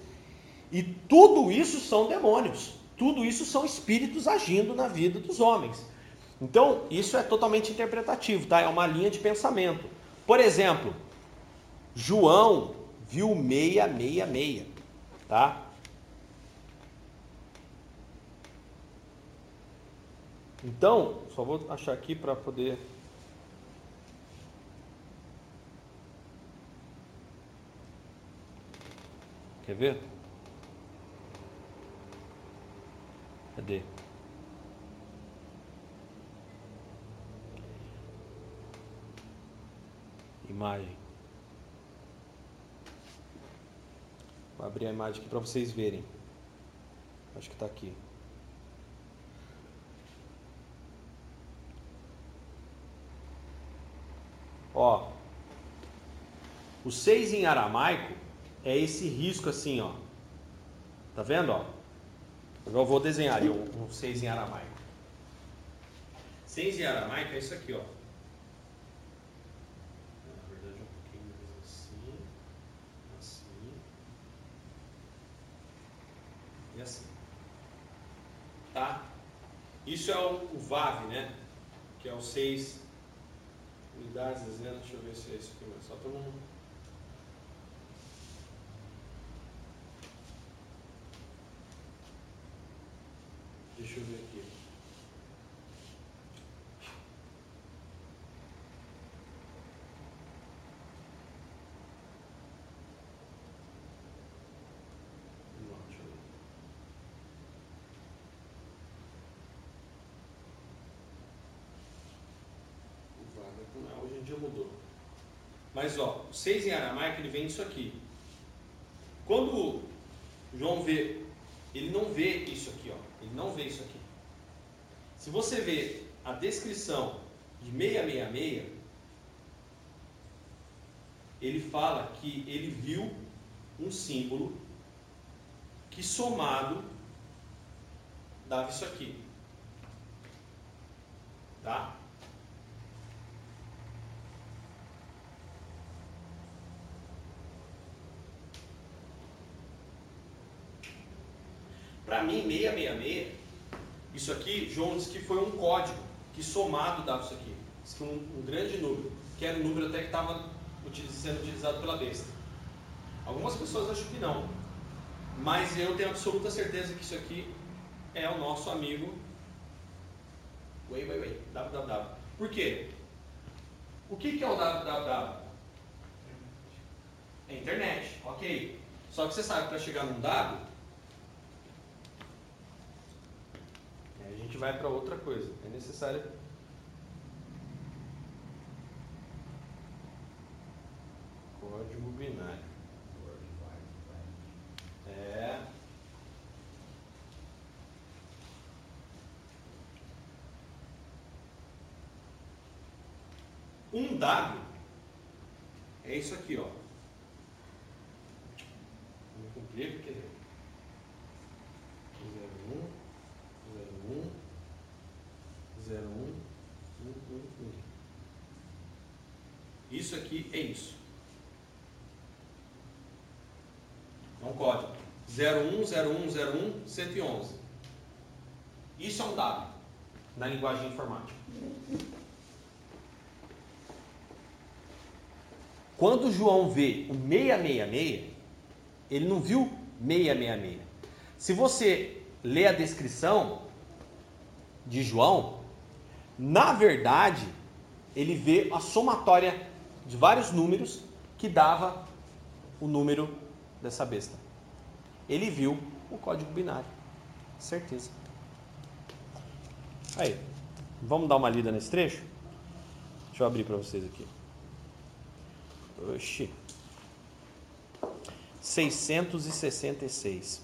E tudo isso são demônios. Tudo isso são espíritos agindo na vida dos homens. Então, isso é totalmente interpretativo, tá? É uma linha de pensamento. Por exemplo, João viu 666, tá? Então, só vou achar aqui para poder Quer ver? Cadê? Imagem. Vou abrir a imagem aqui para vocês verem. Acho que está aqui. Ó, o 6 em aramaico é esse risco assim, ó. Tá vendo, ó? Eu vou desenhar ali um 6 em aramaico. 6 em aramaico é isso aqui, ó. Na verdade, um pouquinho mais assim, assim e assim. Tá? Isso é o, o VAV, né? Que é o 6 unidades, dezenas, deixa eu ver se é isso aqui, mas só para não. Deixa eu ver aqui. Mudou. Mas ó, o 6 em aramaico ele vem isso aqui. Quando João vê, ele não vê isso aqui, ó. Ele não vê isso aqui. Se você vê a descrição de 666, ele fala que ele viu um símbolo que somado dava isso aqui. Tá? Para mim, 666, isso aqui, João disse que foi um código que somado dava isso aqui. Diz que um, um grande número, que era o número até que estava sendo utilizado pela besta. Algumas pessoas acham que não, mas eu tenho absoluta certeza que isso aqui é o nosso amigo Wait, wait, wait. www. Por quê? O que, que é o www? É internet, ok. Só que você sabe para chegar num a gente vai para outra coisa. É necessário. Código binário. É. Um dado é isso aqui, ó. Vou cumprir porque 01, 01, 01, 1, 1, 1. Isso aqui é isso. É um código. 01, 01, 01, 111. Isso é um dado na linguagem informática. Quando João vê o 666, ele não viu 666. Se você lê a descrição de João, na verdade, ele vê a somatória de vários números que dava o número dessa besta. Ele viu o código binário. Certeza. Aí, vamos dar uma lida nesse trecho? Deixa eu abrir para vocês aqui. Oxi. 666.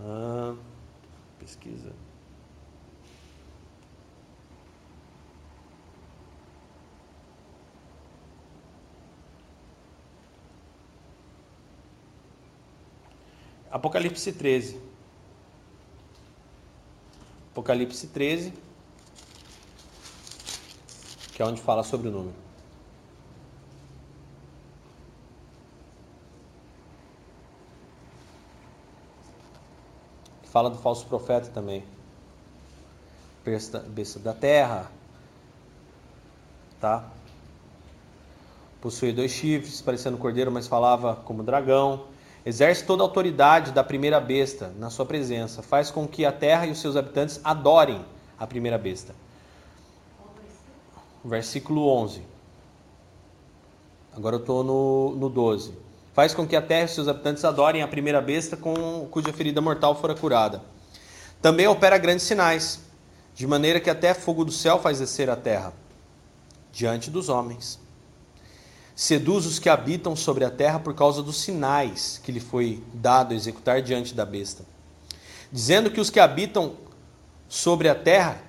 Ah, pesquisa. Apocalipse 13. Apocalipse 13, que é onde fala sobre o número. Fala do falso profeta também. Besta, besta da terra. Tá? Possui dois chifres, parecendo cordeiro, mas falava como dragão. Exerce toda a autoridade da primeira besta na sua presença. Faz com que a terra e os seus habitantes adorem a primeira besta. Versículo 11. Agora eu estou no, no 12 faz com que a terra e seus habitantes adorem a primeira besta com cuja ferida mortal fora curada. Também opera grandes sinais, de maneira que até fogo do céu faz descer a terra diante dos homens. Seduz os que habitam sobre a terra por causa dos sinais que lhe foi dado executar diante da besta, dizendo que os que habitam sobre a terra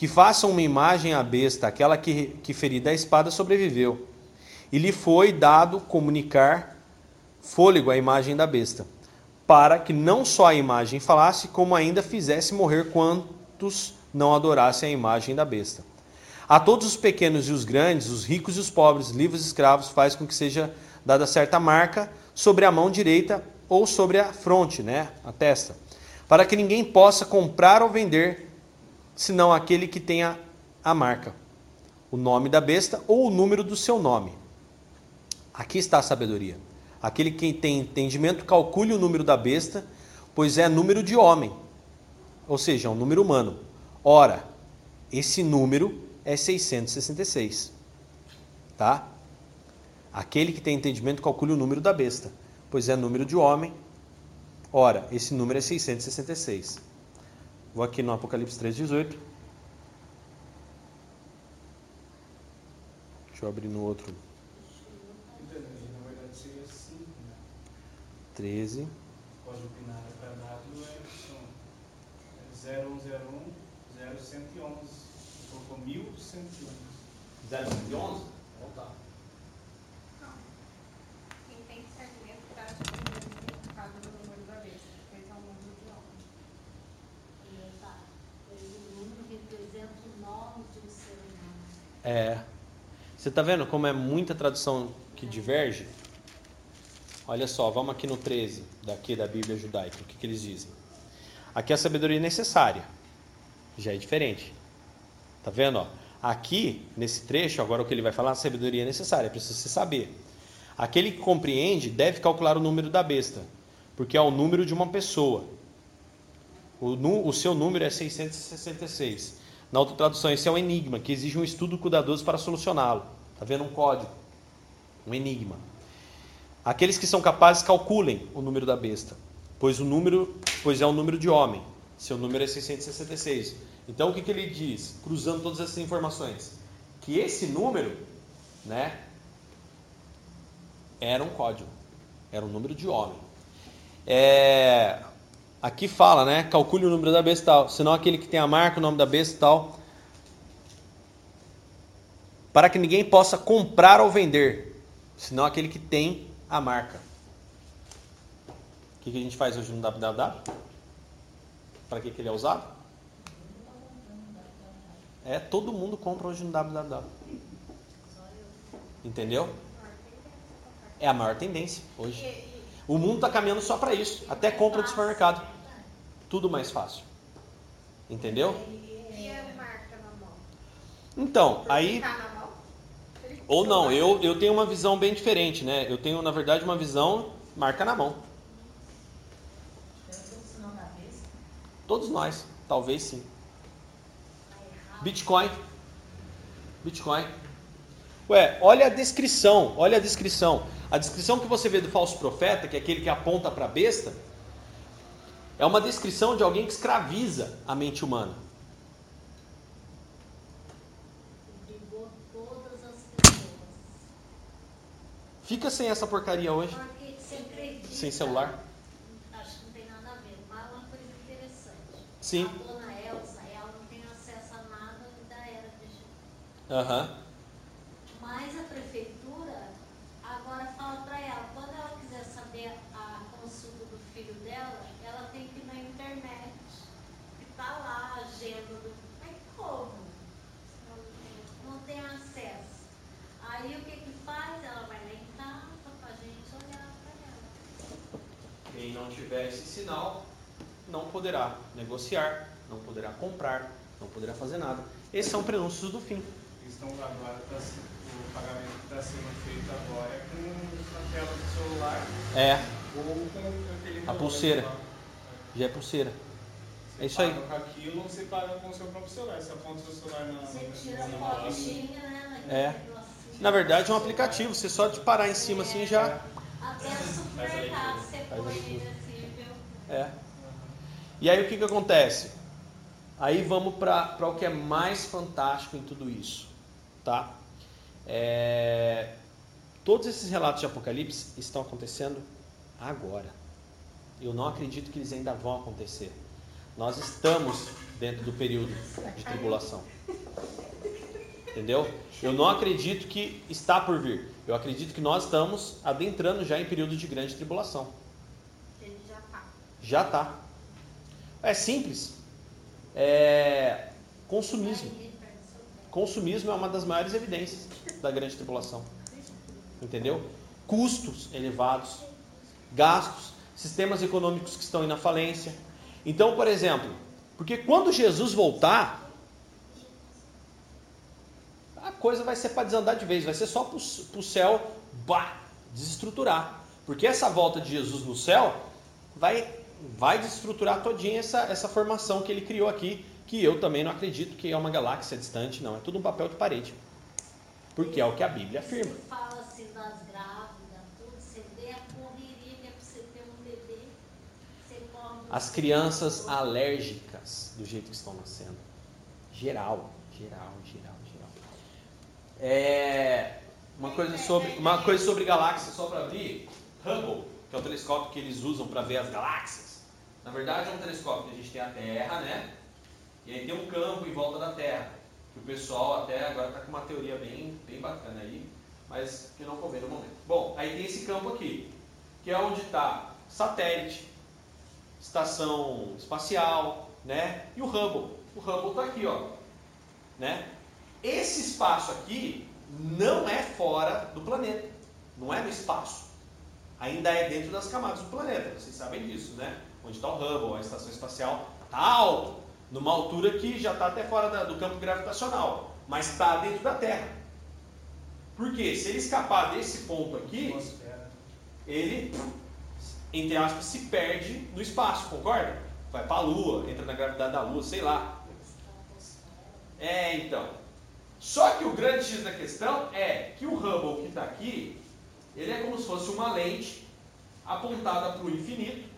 que façam uma imagem à besta, aquela que, que ferida a espada sobreviveu. E lhe foi dado comunicar fôlego à imagem da besta, para que não só a imagem falasse, como ainda fizesse morrer quantos não adorassem a imagem da besta. A todos os pequenos e os grandes, os ricos e os pobres, livres e escravos, faz com que seja dada certa marca sobre a mão direita ou sobre a fronte, né, a testa, para que ninguém possa comprar ou vender senão aquele que tenha a marca, o nome da besta ou o número do seu nome. Aqui está a sabedoria. Aquele que tem entendimento calcule o número da besta, pois é número de homem, ou seja, é um número humano. Ora, esse número é 666. Tá? Aquele que tem entendimento calcule o número da besta, pois é número de homem. Ora, esse número é 666. Vou aqui no Apocalipse 3,18. Deixa eu abrir no outro. Entendi. Na verdade seria 5, né? 13. Código binário W é são 0101 0111. Colocou 1111. 011? Então tá. É um. É. Você tá vendo como é muita tradução que diverge? Olha só, vamos aqui no 13, daqui da Bíblia judaica. O que, que eles dizem? Aqui é a sabedoria necessária. Já é diferente. Tá vendo? Ó? Aqui, nesse trecho, agora o que ele vai falar, a sabedoria necessária, precisa se saber. Aquele que compreende deve calcular o número da besta, porque é o número de uma pessoa. O, nu- o seu número é 666. Na outra tradução, esse é um enigma que exige um estudo cuidadoso para solucioná-lo. Está vendo um código? Um enigma. Aqueles que são capazes calculem o número da besta, pois o número, pois é o número de homem. Seu número é 666. Então o que, que ele diz, cruzando todas essas informações? Que esse número, né, era um código, era um número de homem. É, aqui fala, né? Calcule o número da besta tal. Senão aquele que tem a marca, o nome da besta tal. Para que ninguém possa comprar ou vender. Senão aquele que tem a marca. O que, que a gente faz hoje no www? Para que, que ele é usado? É, todo mundo compra hoje no www. Entendeu? É a maior tendência hoje. O mundo está caminhando só para isso. Até compra de supermercado. Tudo mais fácil. Entendeu? Então, aí. Ou não, eu, eu tenho uma visão bem diferente, né? Eu tenho, na verdade, uma visão marca na mão. Todos nós, talvez sim. Bitcoin. Bitcoin. Ué, olha a descrição, olha a descrição. A descrição que você vê do falso profeta, que é aquele que aponta para a besta, é uma descrição de alguém que escraviza a mente humana. Fica sem essa porcaria hoje, sem celular. Acho que não tem nada a ver, mas uma coisa interessante. Sim. A dona Elsa, ela não tem acesso a nada da era digital. Aham. Mas a prefeitura agora fala para ela, quando ela quiser saber a consulta do filho dela, ela tem que ir na internet. E tá lá a agenda do. Mas como? Não tem acesso. Aí o que que faz? Ela vai lá em casa pra gente olhar para ela. Quem não tiver esse sinal não poderá negociar, não poderá comprar, não poderá fazer nada. Esses são prenúncios do fim. Estão agora, tá, o pagamento que está sendo feito agora é com a tela do celular É, ou com aquele A pulseira. lá. já é pulseira. Você É isso aí. paga com aquilo, você paga com o seu próprio celular. Você aponta o seu celular na, Você tira na, fotinha, né? É. negocinho. Na verdade é um aplicativo, você só de parar em cima assim já. Até no supermercado você põe assim, viu? É. E aí o que, que acontece? Aí vamos para o que é mais fantástico em tudo isso. Tá? É, Todos esses relatos de Apocalipse estão acontecendo agora. Eu não acredito que eles ainda vão acontecer. Nós estamos dentro do período de tribulação. Entendeu? Eu não acredito que está por vir. Eu acredito que nós estamos adentrando já em período de grande tribulação. Ele já tá. Já tá. É simples. É consumismo. Consumismo é uma das maiores evidências da grande tribulação. Entendeu? Custos elevados, gastos, sistemas econômicos que estão indo à falência. Então, por exemplo, porque quando Jesus voltar, a coisa vai ser para desandar de vez, vai ser só para o céu bah, desestruturar. Porque essa volta de Jesus no céu vai, vai desestruturar todinha essa, essa formação que ele criou aqui, que eu também não acredito que é uma galáxia distante, não. É tudo um papel de parede. Porque é o que a Bíblia afirma. Você fala assim das grávidas, tudo, você vê a correria que é você ter um bebê, você As crianças alérgicas do jeito que estão nascendo. Geral, geral, geral, geral. É, uma coisa sobre uma coisa sobre galáxias só para abrir, Hubble, que é o telescópio que eles usam para ver as galáxias. Na verdade é um telescópio que a gente tem a Terra, né? E aí tem um campo em volta da Terra. Que o pessoal até agora está com uma teoria bem, bem bacana aí, mas que não convém no momento. Bom, aí tem esse campo aqui, que é onde está satélite, estação espacial, né? E o Hubble. O Hubble está aqui, ó. Né? Esse espaço aqui não é fora do planeta, não é no espaço. Ainda é dentro das camadas do planeta, vocês sabem disso, né? Onde está o Hubble, a estação espacial, está alto, numa altura que já está até fora da, do campo gravitacional, mas está dentro da Terra. Por quê? Se ele escapar desse ponto aqui, ele, entre aspas, se perde no espaço, concorda? Vai para a Lua, entra na gravidade da Lua, sei lá. É, então. Só que o grande X da questão é que o Hubble que está aqui, ele é como se fosse uma lente apontada para o infinito,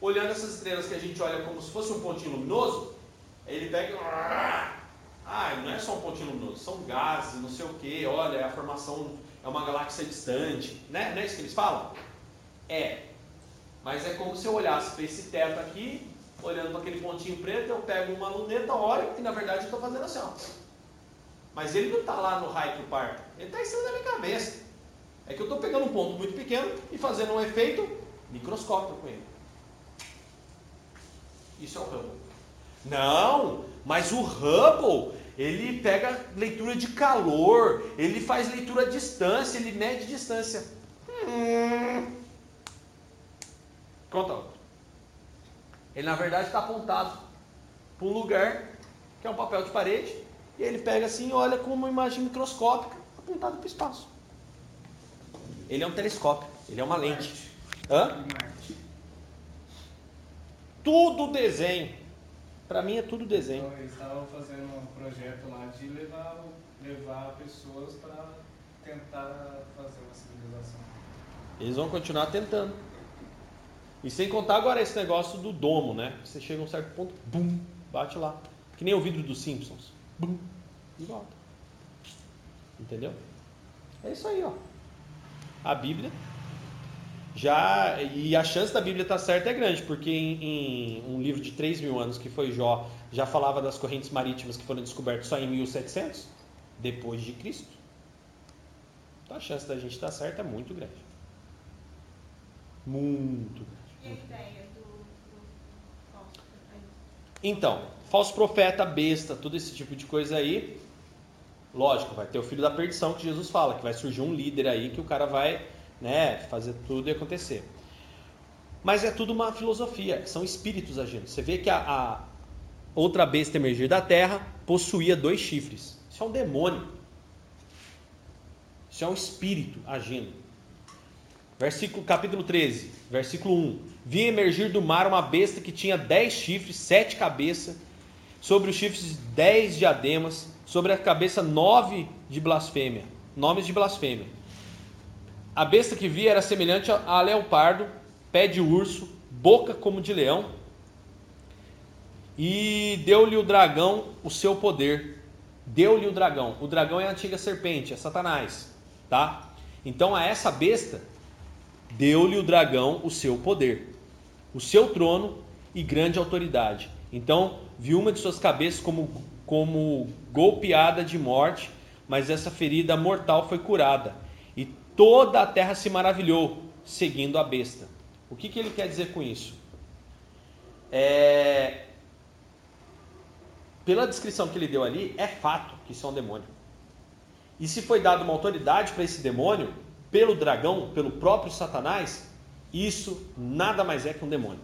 olhando essas estrelas que a gente olha como se fosse um pontinho luminoso, ele pega. Ah, não é só um pontinho luminoso, são gases, não sei o que, olha, é a formação é uma galáxia distante, né? Não é isso que eles falam? É. Mas é como se eu olhasse para esse teto aqui, olhando para aquele pontinho preto, eu pego uma luneta, olho e na verdade eu estou fazendo assim, ó. Mas ele não está lá no que parto, ele está em cima da minha cabeça. É que eu estou pegando um ponto muito pequeno e fazendo um efeito microscópico com ele. Isso é o Hubble. Não, mas o Hubble, ele pega leitura de calor, ele faz leitura à distância, ele mede distância. Hum. Conta outro. Ele na verdade está apontado para um lugar que é um papel de parede, e ele pega assim e olha com uma imagem microscópica apontada para o espaço. Ele é um telescópio, ele é uma lente. Hã? Tudo desenho. Para mim é tudo desenho. Então, eles estavam fazendo um projeto lá de levar, levar pessoas para tentar fazer uma civilização. Eles vão continuar tentando. E sem contar agora esse negócio do domo, né? Você chega a um certo ponto, bum, bate lá. Que nem o vidro dos Simpsons. Bum, e volta. Entendeu? É isso aí, ó. A Bíblia já e a chance da Bíblia estar certa é grande, porque em, em, um livro de 3 mil anos que foi Jó, já falava das correntes marítimas que foram descobertas só em 1700 depois de Cristo. Então a chance da gente estar certa é muito grande. Muito grande. E? Então, falso profeta, besta, todo esse tipo de coisa aí, lógico, vai ter o filho da perdição que Jesus fala, que vai surgir um líder aí que o cara vai né, fazer tudo e acontecer. Mas é tudo uma filosofia, são espíritos agindo. Você vê que a, a outra besta emergir da terra possuía dois chifres. Isso é um demônio. Isso é um espírito agindo. Versículo, capítulo 13, versículo 1. Vi emergir do mar uma besta que tinha dez chifres, sete cabeças, sobre os chifres dez diademas, sobre a cabeça nove de blasfêmia, nomes de blasfêmia. A besta que vi era semelhante a leopardo, pé de urso, boca como de leão, e deu-lhe o dragão o seu poder. Deu-lhe o dragão. O dragão é a antiga serpente, é Satanás, tá? Então a essa besta deu-lhe o dragão o seu poder, o seu trono e grande autoridade. Então viu uma de suas cabeças como, como golpeada de morte, mas essa ferida mortal foi curada. Toda a terra se maravilhou, seguindo a besta. O que, que ele quer dizer com isso? É... Pela descrição que ele deu ali, é fato que isso é um demônio. E se foi dada uma autoridade para esse demônio, pelo dragão, pelo próprio Satanás, isso nada mais é que um demônio.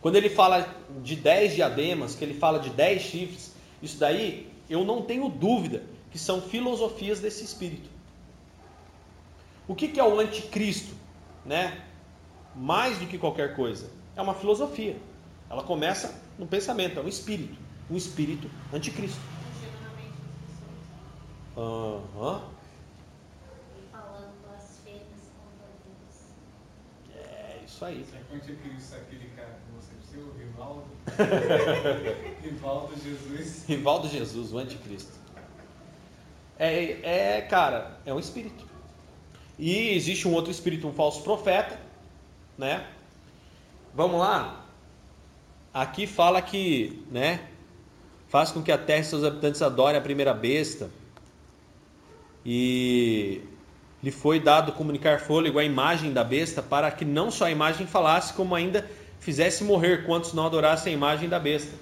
Quando ele fala de dez diademas, que ele fala de dez chifres, isso daí eu não tenho dúvida que são filosofias desse espírito. O que, que é o anticristo? Né? Mais do que qualquer coisa, é uma filosofia. Ela começa no pensamento, é um espírito. Um espírito anticristo. E Deus. É isso aí. Você conta que isso é aquele cara que você disse, o Rivaldo? Rivaldo Jesus. Rivaldo Jesus, o anticristo. É, é, cara, é um espírito. E existe um outro espírito, um falso profeta, né? Vamos lá. Aqui fala que, né? Faz com que a terra e seus habitantes adorem a primeira besta. E lhe foi dado comunicar fôlego à imagem da besta, para que não só a imagem falasse, como ainda fizesse morrer quantos não adorassem a imagem da besta.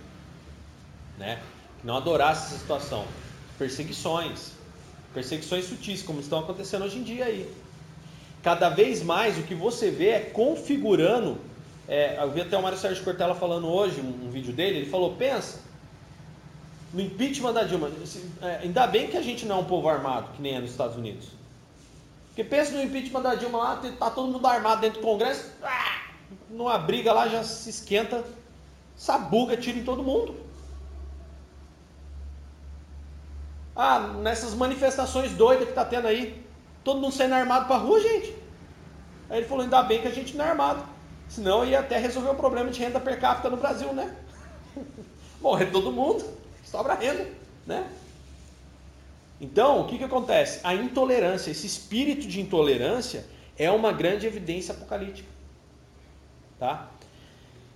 Né? Não adorasse essa situação. Perseguições. Perseguições sutis, como estão acontecendo hoje em dia aí. Cada vez mais o que você vê é configurando. É, eu vi até o Mário Sérgio Cortella falando hoje, um, um vídeo dele, ele falou, pensa, no impeachment da Dilma, é, ainda bem que a gente não é um povo armado, que nem é nos Estados Unidos. Porque pensa no impeachment da Dilma lá, tá todo mundo armado dentro do Congresso, ah, numa briga lá já se esquenta, sabuga, tira em todo mundo. Ah, nessas manifestações doidas que tá tendo aí, todo mundo saindo armado pra rua, gente. Aí ele falou, ainda bem que a gente não é armado. Senão ia até resolver o problema de renda per capita no Brasil, né? Morrer todo mundo, sobra renda, né? Então, o que, que acontece? A intolerância, esse espírito de intolerância é uma grande evidência apocalíptica. Tá?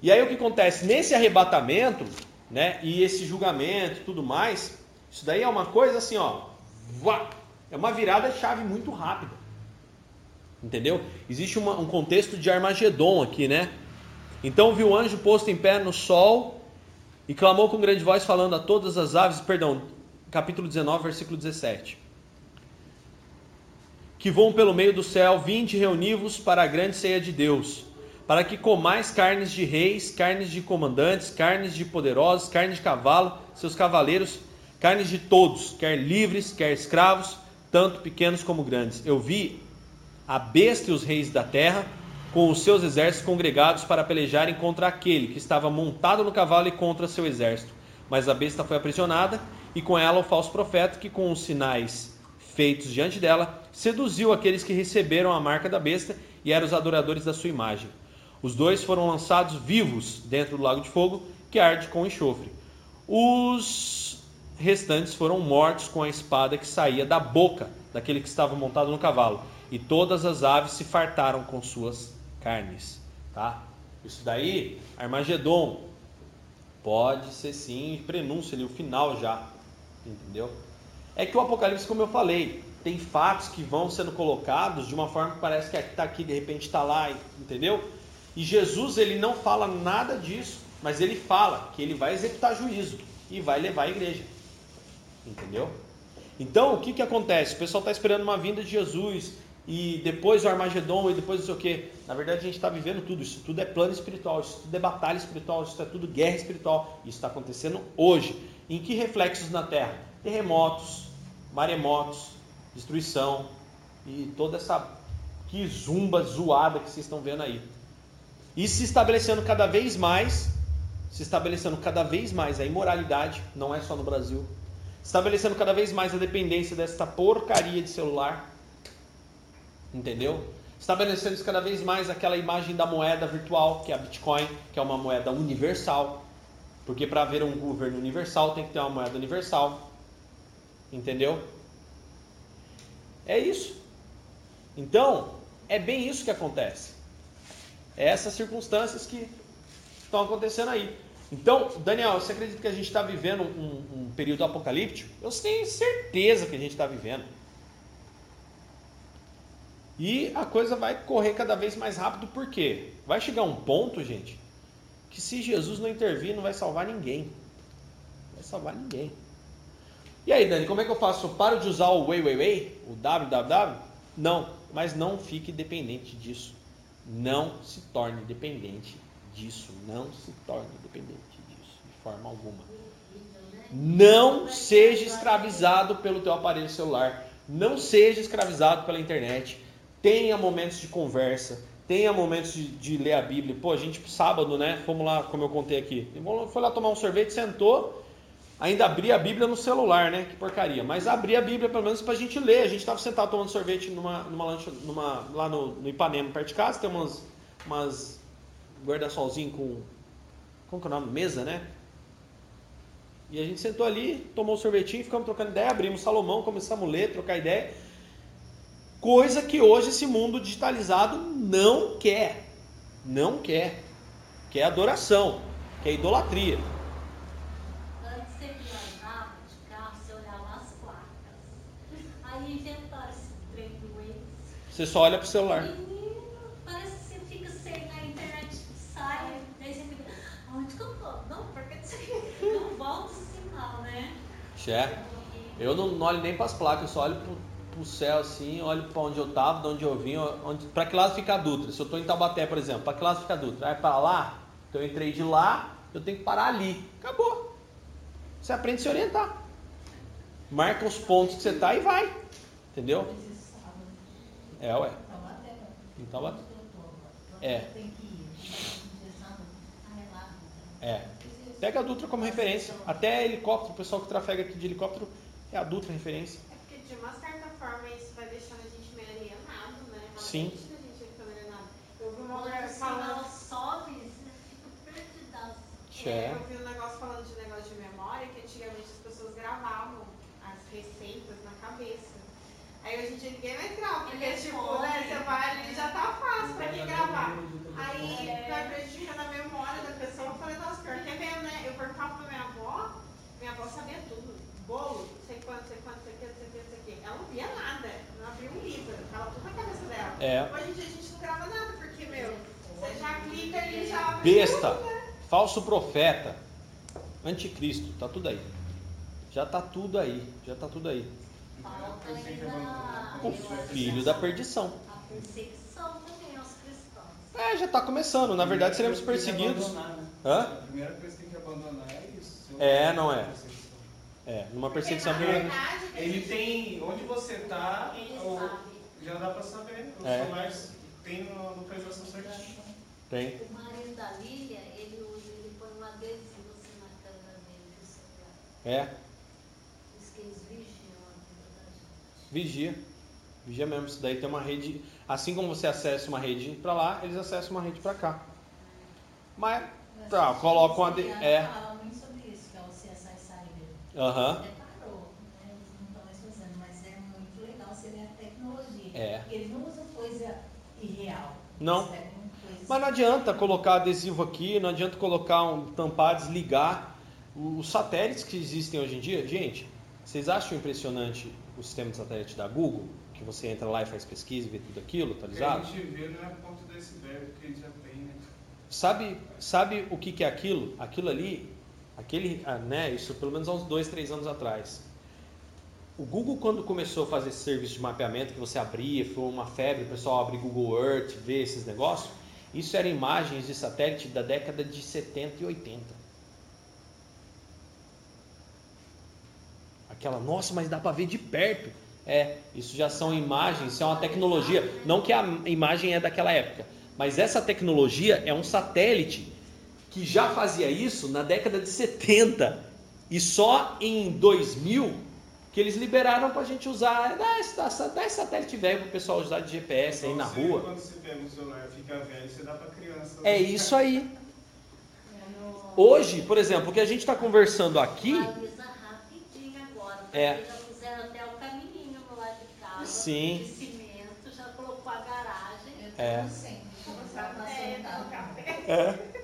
E aí o que acontece? Nesse arrebatamento, né, e esse julgamento tudo mais, isso daí é uma coisa assim, ó, é uma virada chave muito rápida. Entendeu? Existe uma, um contexto de Armagedon aqui, né? Então viu o anjo posto em pé no sol e clamou com grande voz, falando a todas as aves, perdão, capítulo 19, versículo 17. Que voam pelo meio do céu, vinde reuni-vos para a grande ceia de Deus, para que comais carnes de reis, carnes de comandantes, carnes de poderosos, carne de cavalo, seus cavaleiros, carnes de todos, quer livres, quer escravos, tanto pequenos como grandes. Eu vi a besta e os reis da terra, com os seus exércitos congregados para pelejarem contra aquele que estava montado no cavalo e contra seu exército. Mas a besta foi aprisionada e com ela o falso profeta, que com os sinais feitos diante dela, seduziu aqueles que receberam a marca da besta e eram os adoradores da sua imagem. Os dois foram lançados vivos dentro do lago de fogo, que arde com enxofre. Os restantes foram mortos com a espada que saía da boca daquele que estava montado no cavalo, e todas as aves se fartaram com suas carnes. Tá? Isso daí, Armagedon, pode ser sim prenúncio ali, o final já. Entendeu? É que o Apocalipse, como eu falei, tem fatos que vão sendo colocados de uma forma que parece que está aqui, de repente está lá, entendeu? E Jesus ele não fala nada disso, mas ele fala que ele vai executar juízo e vai levar a igreja. Entendeu? Então, o que, que acontece? O pessoal está esperando uma vinda de Jesus e depois o Armagedon e depois não sei o que. Na verdade, a gente está vivendo tudo. Isso tudo é plano espiritual, isso tudo é batalha espiritual, isso é tudo guerra espiritual. Isso está acontecendo hoje. Em que reflexos na Terra? Terremotos, maremotos, destruição e toda essa que zumba zoada que vocês estão vendo aí. E se estabelecendo cada vez mais, se estabelecendo cada vez mais a imoralidade, não é só no Brasil, estabelecendo cada vez mais a dependência desta porcaria de celular, entendeu? Estabelecendo cada vez mais aquela imagem da moeda virtual, que é a Bitcoin, que é uma moeda universal, porque para haver um governo universal tem que ter uma moeda universal. Entendeu? É isso. Então, é bem isso que acontece. É essas circunstâncias que estão acontecendo aí. Então, Daniel, você acredita que a gente está vivendo um, um, período apocalíptico? Eu tenho certeza que a gente está vivendo. E a coisa vai correr cada vez mais rápido, por quê? Vai chegar um ponto, gente, que se Jesus não intervir, não vai salvar ninguém. Não vai salvar ninguém. E aí, Dani, como é que eu faço? Eu paro de usar o Way, o www? Não, mas não fique dependente disso. Não se torne dependente disso. Não se torne dependente disso, de forma alguma. Não seja escravizado pelo teu aparelho celular. Não seja escravizado pela internet. Tenha momentos de conversa tenha momentos de, de, ler a Bíblia. Pô, a gente, sábado, né? Fomos lá, como eu contei aqui. Foi lá tomar um sorvete, sentou, ainda abri a Bíblia no celular, né? Que porcaria. Mas abri a Bíblia pelo menos pra gente ler. A gente estava sentado tomando sorvete numa, numa lancha, numa, lá no, no Ipanema, perto de casa. Tem umas, umas guarda-solzinho com. Como que é o nome? Mesa, né? E a gente sentou ali, tomou um sorvetinho, ficamos trocando ideia, abrimos Salomão, começamos a ler, trocar ideia. Coisa que hoje esse mundo digitalizado não quer. Não quer. Quer adoração, quer idolatria. Antes você viajava de carro, você olhava as placas. Aí inventaram esse trem do Waze. Você só olha pro celular. Menino, parece que você fica sem a internet sai, daí você fica, onde que eu tô? Não, porque você não volta o sinal, É. Eu não, não olho nem para as placas, eu só olho pro, pro céu assim, olho para onde eu tava, de onde eu vim, onde, para que lado fica a Dutra. Se eu tô em Taubaté, por exemplo, para que lado fica a Dutra? Vai para lá? Então eu entrei de lá, eu tenho que parar ali. Acabou. Você aprende a se orientar. Marca os pontos que você tá e vai. Entendeu? É, ué. Em Taubaté. É. É. Pega a Dutra como referência. Até helicóptero, o pessoal que trafega aqui de helicóptero é a Dutra referência. É porque de uma certa forma isso vai deixando a gente meio alienado, né? Sim. a gente alienado. Eu vi uma mulher falando. sobe, você fica perdidaço. É. eu vi um negócio falando de negócio de memória, que antigamente as pessoas gravavam as receitas na cabeça. Aí hoje em dia ninguém vai gravar, porque Ele tipo, corre. né, você vai ali já tá fácil pra quem gravar. Aí É. vai prejudicando a memória da pessoa. Eu falei, nossa, pior que é mesmo, né? Eu perguntava pra minha avó, minha avó sabia tudo. Bolo, sei quanto, sei quanto, sei o que, sei o que, sei o que. Ela não via nada, não abria um livro, tava tudo na cabeça dela. É. Hoje em dia a gente não grava nada, porque, meu, você já clica e já abre Besta, tudo, né? falso profeta, anticristo, tá tudo aí. Já tá tudo aí, já tá tudo aí. O filho da perdição. a perseguição também aos cristãos. É, já tá começando. Na verdade, seremos perseguidos. Hã? A primeira coisa que tem que abandonar é isso. É, não é? É, numa Porque, perseguição. na verdade, Ele tem. Onde você tá, sabe. já dá pra saber. Os É. celulares tem a localização certinho. Tem. O marido da Lília, ele usa, ele põe um adesivo assim na câmera dele do celular. É, Diz que eles vigiam a vida da gente. Vigia. Vigia mesmo. Isso daí tem uma rede. Assim como você acessa uma rede pra lá, eles acessam uma rede pra cá. Mas, tá, colocam a. De... É. fala muito sobre isso, que é o CSI Cyber. Aham. Até parou, né? Eles não estão mais fazendo, mas é muito legal você ver a tecnologia. É. Eles não usam coisa irreal. Não. Mas não adianta colocar adesivo aqui, não adianta colocar um tampar, desligar. Os satélites que existem hoje em dia, gente, vocês acham impressionante o sistema de satélite da Google? Que você entra lá e faz pesquisa e vê tudo aquilo O que a gente vê não é a ponta desse iceberg que ele já tem, né? Sabe, sabe o que, que é aquilo? Aquilo ali, aquele, ah, né, isso pelo menos há uns dois, três anos atrás. O Google, quando começou a fazer esse serviço de mapeamento, que você abria, foi uma febre, o pessoal abre Google Earth, vê esses negócios, isso eram imagens de satélite da década de 70 e 80. Aquela, nossa, mas dá para ver de perto. É, isso já são imagens, isso é uma tecnologia. Não que a imagem é daquela época, mas essa tecnologia é um satélite que já fazia isso na década de 70 e só em 2000 que eles liberaram para a gente usar. Dá esse, dá esse satélite velho para o pessoal usar de GPS aí na Você, rua. Quando você pega o celular e fica velho, você dá pra criança. É isso aí. Hoje, por exemplo, o que a gente está conversando aqui. Atualiza rapidinho agora. porque É. Já fizeram até o caminhinho no lado de casa. Sim. De cimento, já colocou a garagem. Eu tô É. Tá é, sentado. no café. É.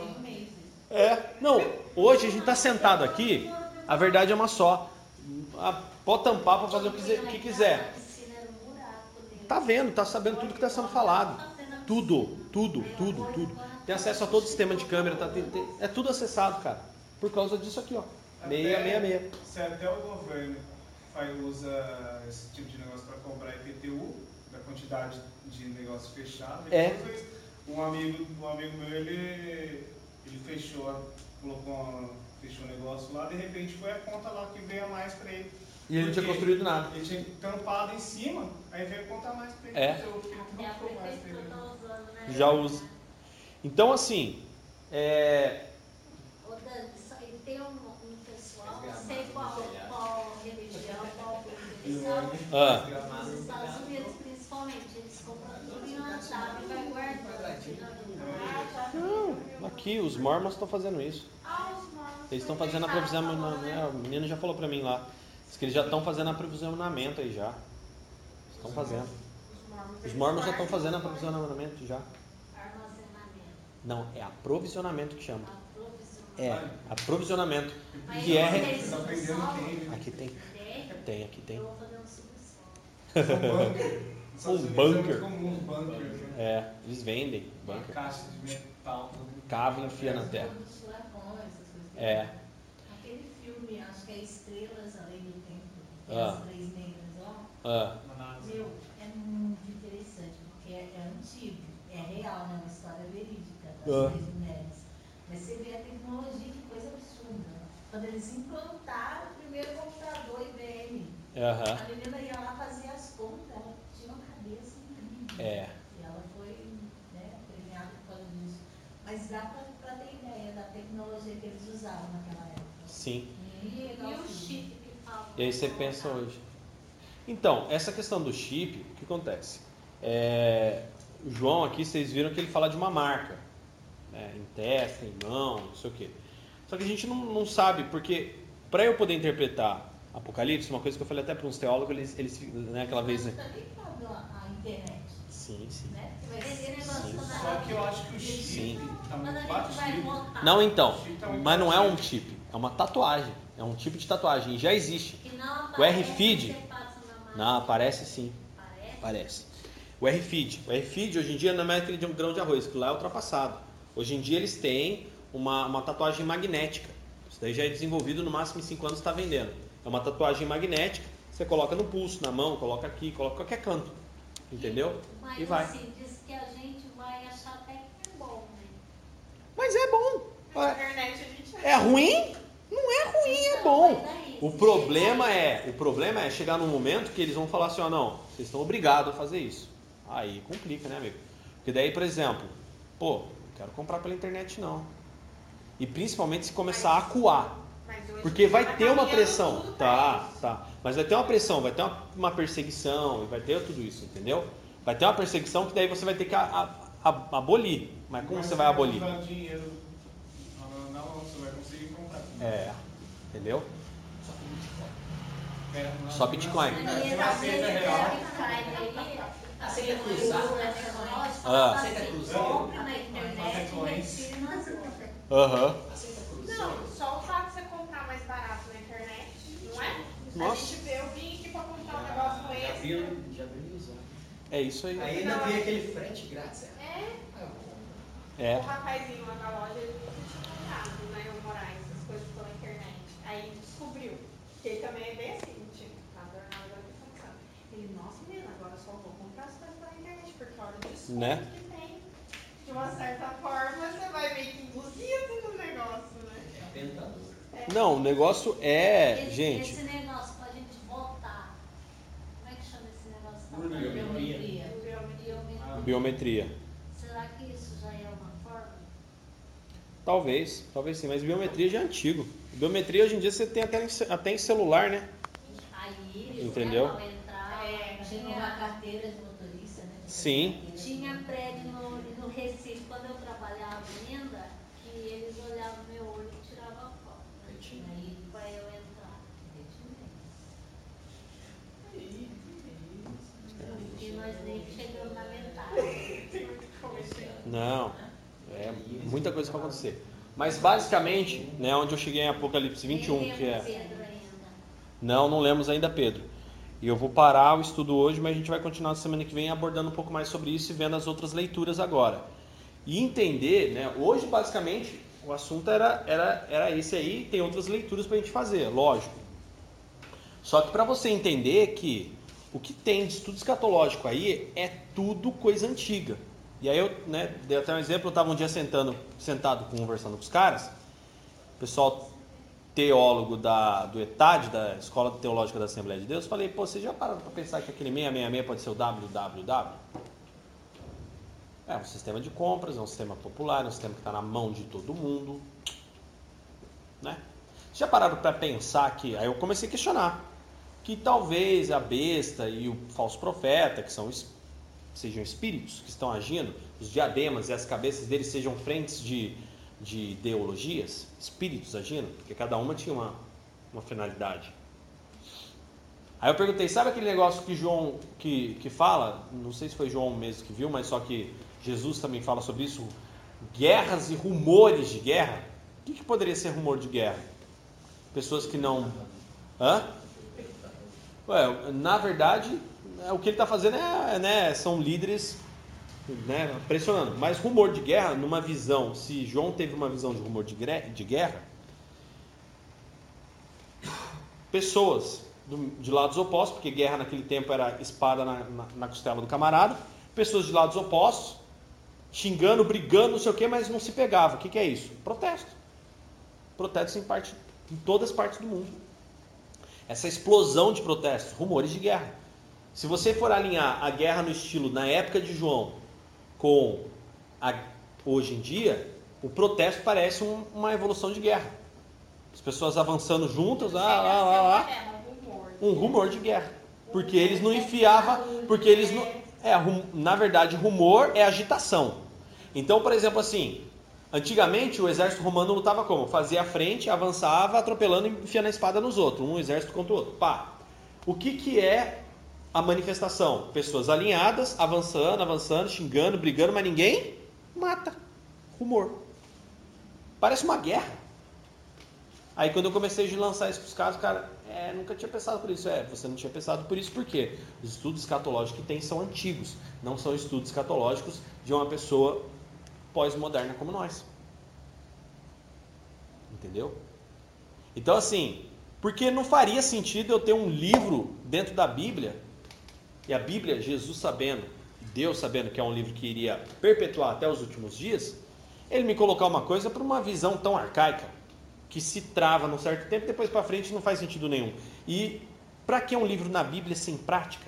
Um. É. Não, hoje a gente está sentado aqui, a verdade é uma só. Ah, Pode tampar para fazer o que que quiser. A piscina era um buraco dentro. Tá vendo, tá sabendo tudo que está sendo falado. Tudo, tudo, tudo, tudo. Tem acesso a todo o sistema de câmera, tá, tem- tem- é tudo acessado, cara. Por causa disso aqui, ó. Meia, meia, meia. Se até o governo faz, usa esse tipo de negócio para cobrar IPTU, da quantidade de negócio fechado, ele É. Um amigo, um amigo meu, ele, ele fechou, colocou uma, fechou um negócio lá, de repente foi a conta lá que veio a mais para ele. E ele não tinha construído nada. Ele tinha tampado em cima, aí veio a conta mais para ele. É. Então, ele Até a não ficou mais pra ele. usando, né? Já usa. Então, assim, é, Ô, aí tem um, sei qual, qual religião, qual são, ah, nos Estados Unidos principalmente, eles compram tudo em uma chave e vai guardando. Ah, tá. não, aqui os mormons estão fazendo isso. Ah, os mormons Eles estão fazendo aprovisionamento. né, O menino já falou pra mim lá. Diz que eles já estão fazendo aprovisionamento aí já. Estão fazendo. Os mormons já estão fazendo aprovisionamento já. Armazenamento. Não, é aprovisionamento que chama. Aprovisionamento. É, aprovisionamento. Mas Que é. Aqui tem. Tem? Aqui tem. Eu vou fazer um subsolo. Um bunker. Bunker. É né? É, eles vendem. Banca. caixa de metal. Cava e enfia na terra. É. Aquele filme, acho que é Estrelas Além do Tempo, Ah. as três negras, ó. Ah. Meu, é muito interessante, porque é, é antigo, é real, né? Uma história verídica das Ah. três mulheres. Mas você vê a tecnologia, que coisa absurda. Quando eles implantaram o primeiro computador IBM, aham. a menina ia lá fazer as contas, ela tinha uma cabeça incrível. É. E ela foi né, premiada por causa disso. Mas dá pra ter ideia da tecnologia que eles usavam naquela época. Sim. E, E o chip que fala? E aí você pensa hoje. Então, essa questão do chip, o que acontece? É, o João aqui, vocês viram que ele fala de uma marca. né, em testa, em mão, não sei o quê. Só que a gente não, não sabe, porque para eu poder interpretar Apocalipse, uma coisa que eu falei até para uns teólogos, eles, eles né, aquela vez. Né? Sim, sim. né? Sim. Só que eu acho que o chip Sim. tá. Não, então, tá mas não é um chip, é uma tatuagem. É um tipo de tatuagem, e já existe. O RFID? Não, aparece sim. Aparece? Parece. O RFID. O RFID hoje em dia não é aquele de um grão de arroz, que lá é ultrapassado. Hoje em dia eles têm uma, uma tatuagem magnética. Isso daí já é desenvolvido, no máximo em 5 anos está vendendo. É uma tatuagem magnética, você coloca no pulso, na mão, coloca aqui, coloca em qualquer canto. Entendeu? Mas E vai. assim, diz que a gente vai achar até que é bom, né? Mas é bom. Na É, internet a gente é ruim? Não é ruim, é bom. aí, O problema é, o problema é chegar num momento que eles vão falar assim, ó, não, vocês estão obrigados a fazer isso. Aí complica, né, amigo? Porque daí, por exemplo, pô, não quero comprar pela internet não. E principalmente se começar a acuar. Mas Porque vai ter uma pressão. Tá, isso. tá. Mas vai ter uma pressão, vai ter uma, uma perseguição, e vai ter tudo isso, entendeu? Vai ter uma perseguição que daí você vai ter que a- a- a- abolir. Mas como Mas você vai abolir? dinheiro. Não, não, você vai conseguir comprar. É, entendeu? Só Bitcoin. Mas aceita- é real. Bitcoin, Aceita cruzar? Ah. Aceita cruzar? Na. Aham. Não, só o fato de você comprar mais barato na internet, não é? Nossa. A gente vê o link pra comprar um negócio com Já esse. viu, já viu. É isso aí. Aí ainda tem aquele frete grátis. é. É, É. o rapazinho lá da loja, ele nunca tinha comprado, né, o Moraes, essas coisas pela internet. Aí ele descobriu, que ele também é bem assim, tipo, tá adornado agora que funciona. Ele, nossa menina, agora eu só vou comprar as coisas pela internet, porque olha o desconto Né? Uma certa forma, você vai meio que induzido no negócio, né? É tentador. É. Não, o negócio é, Esse- gente, Esse negócio pra gente votar. Como é que chama esse negócio? tá? Biometria. Biometria. biometria. Será que isso já é uma forma? Talvez, talvez sim, mas biometria já é antigo. Biometria hoje em dia você tem até em, até em celular, né? Aí, Entendeu? Né, entrar, É, Tinha uma carteira de motorista, né? Sim. tinha prédio no, no Recife, quando eu trabalhava ainda, que eles olhavam meu olho e tiravam foto. Né? Aí tinha. Aí pra eu entrar. E nós nem chegamos na metade. Não, é muita coisa para acontecer. Mas basicamente, né, onde eu cheguei em Apocalipse 21, Nem que é. Não, não lemos ainda Pedro. E eu vou parar o estudo hoje, mas a gente vai continuar na semana que vem abordando um pouco mais sobre isso e vendo as outras leituras agora. E entender, né? Hoje, basicamente, o assunto era, era, era esse aí, tem outras leituras para a gente fazer, lógico. Só que para você entender que o que tem de estudo escatológico aí é tudo coisa antiga. E aí eu né, dei até um exemplo, eu estava um dia sentando, sentado conversando com os caras, pessoal teólogo da, do ETAD, da Escola Teológica da Assembleia de Deus, falei, pô, vocês já pararam para pensar que aquele 666 pode ser o www? É um sistema de compras, é um sistema popular, é um sistema que está na mão de todo mundo. Né? Vocês já pararam para pensar que. Aí eu comecei a questionar. Que talvez a besta e o falso profeta, que são es- sejam espíritos que estão agindo, os diademas e as cabeças deles sejam frentes de de ideologias, espíritos agindo, porque cada uma tinha uma, uma finalidade. Aí eu perguntei, sabe aquele negócio que João que, que fala? Não sei se foi João mesmo que viu, mas só que Jesus também fala sobre isso. Guerras e rumores de guerra. O que, que poderia ser rumor de guerra? Pessoas que não. Hã? Ué, na verdade, o que ele está fazendo é, né, são líderes né, pressionando. Mas rumor de guerra, numa visão, se João teve uma visão de rumor de, de guerra, pessoas do, de lados opostos, porque guerra naquele tempo era espada na, na, na, costela do camarada, pessoas de lados opostos, xingando, brigando, não sei o que, mas não se pegava. O que, que é isso? Protesto. Protestos em, parte, em todas as partes do mundo. Essa explosão de protestos, rumores de guerra. Se você for alinhar a guerra no estilo na época de João com a, hoje em dia, o protesto parece um, uma evolução de guerra. As pessoas avançando juntas, lá, lá, lá, lá um rumor de guerra. Porque eles não enfiavam, porque eles não. É, na verdade, rumor é agitação. Então, por exemplo, assim, antigamente o exército romano lutava como? Fazia a frente, avançava, atropelando e enfiando a espada nos outros, um exército contra o outro. Pá. O que, que é a manifestação? Pessoas alinhadas, avançando, avançando, xingando, brigando, mas ninguém mata. Rumor. Parece uma guerra. Aí quando eu comecei a lançar isso para os caras, cara, é, nunca tinha pensado por isso. É, você não tinha pensado por isso, por quê? Os estudos escatológicos que tem são antigos, não são estudos escatológicos de uma pessoa pós-moderna como nós. Entendeu? Então, assim, porque não faria sentido eu ter um livro dentro da Bíblia, e a Bíblia, Jesus sabendo, Deus sabendo que é um livro que iria perpetuar até os últimos dias, ele me colocar uma coisa para uma visão tão arcaica que se trava num certo tempo, depois para frente não faz sentido nenhum. E para que um livro na Bíblia sem prática?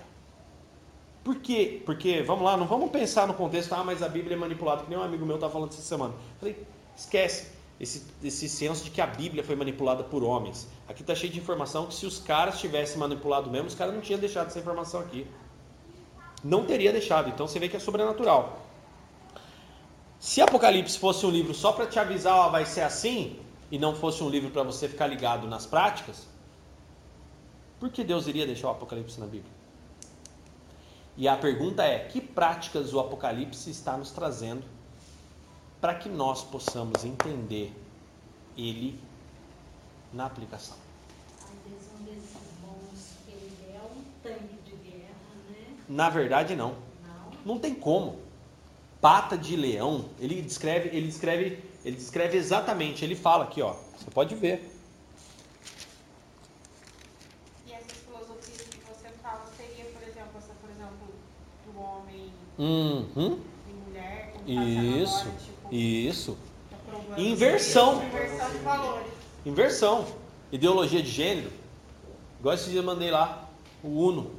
Por quê? Porque, vamos lá, não vamos pensar no contexto, ah, mas a Bíblia é manipulada, que nem um amigo meu estava falando essa semana. Falei, esquece esse, esse senso de que a Bíblia foi manipulada por homens. Aqui está cheio de informação que se os caras tivessem manipulado mesmo, os caras não tinham deixado essa informação aqui. Não teria deixado, então você vê que é sobrenatural. Se Apocalipse fosse um livro só para te avisar, ó, vai ser assim, e não fosse um livro para você ficar ligado nas práticas, por que Deus iria deixar o Apocalipse na Bíblia? E a pergunta é: que práticas o Apocalipse está nos trazendo para que nós possamos entender ele na aplicação? Às vezes um desses bons que ele é um tanque de guerra, né? Na verdade, não. Não. Tem como. Pata de leão, ele descreve, ele descreve ele descreve exatamente, ele fala aqui, ó. Você pode ver. E essas filosofias que você fala seria, por exemplo, essa, por exemplo, do homem uhum. e mulher, isso, agora, tipo, isso. Tá Inversão. Inversão de valores. Inversão. Ideologia de gênero. Igual esse dia eu mandei lá, o Uno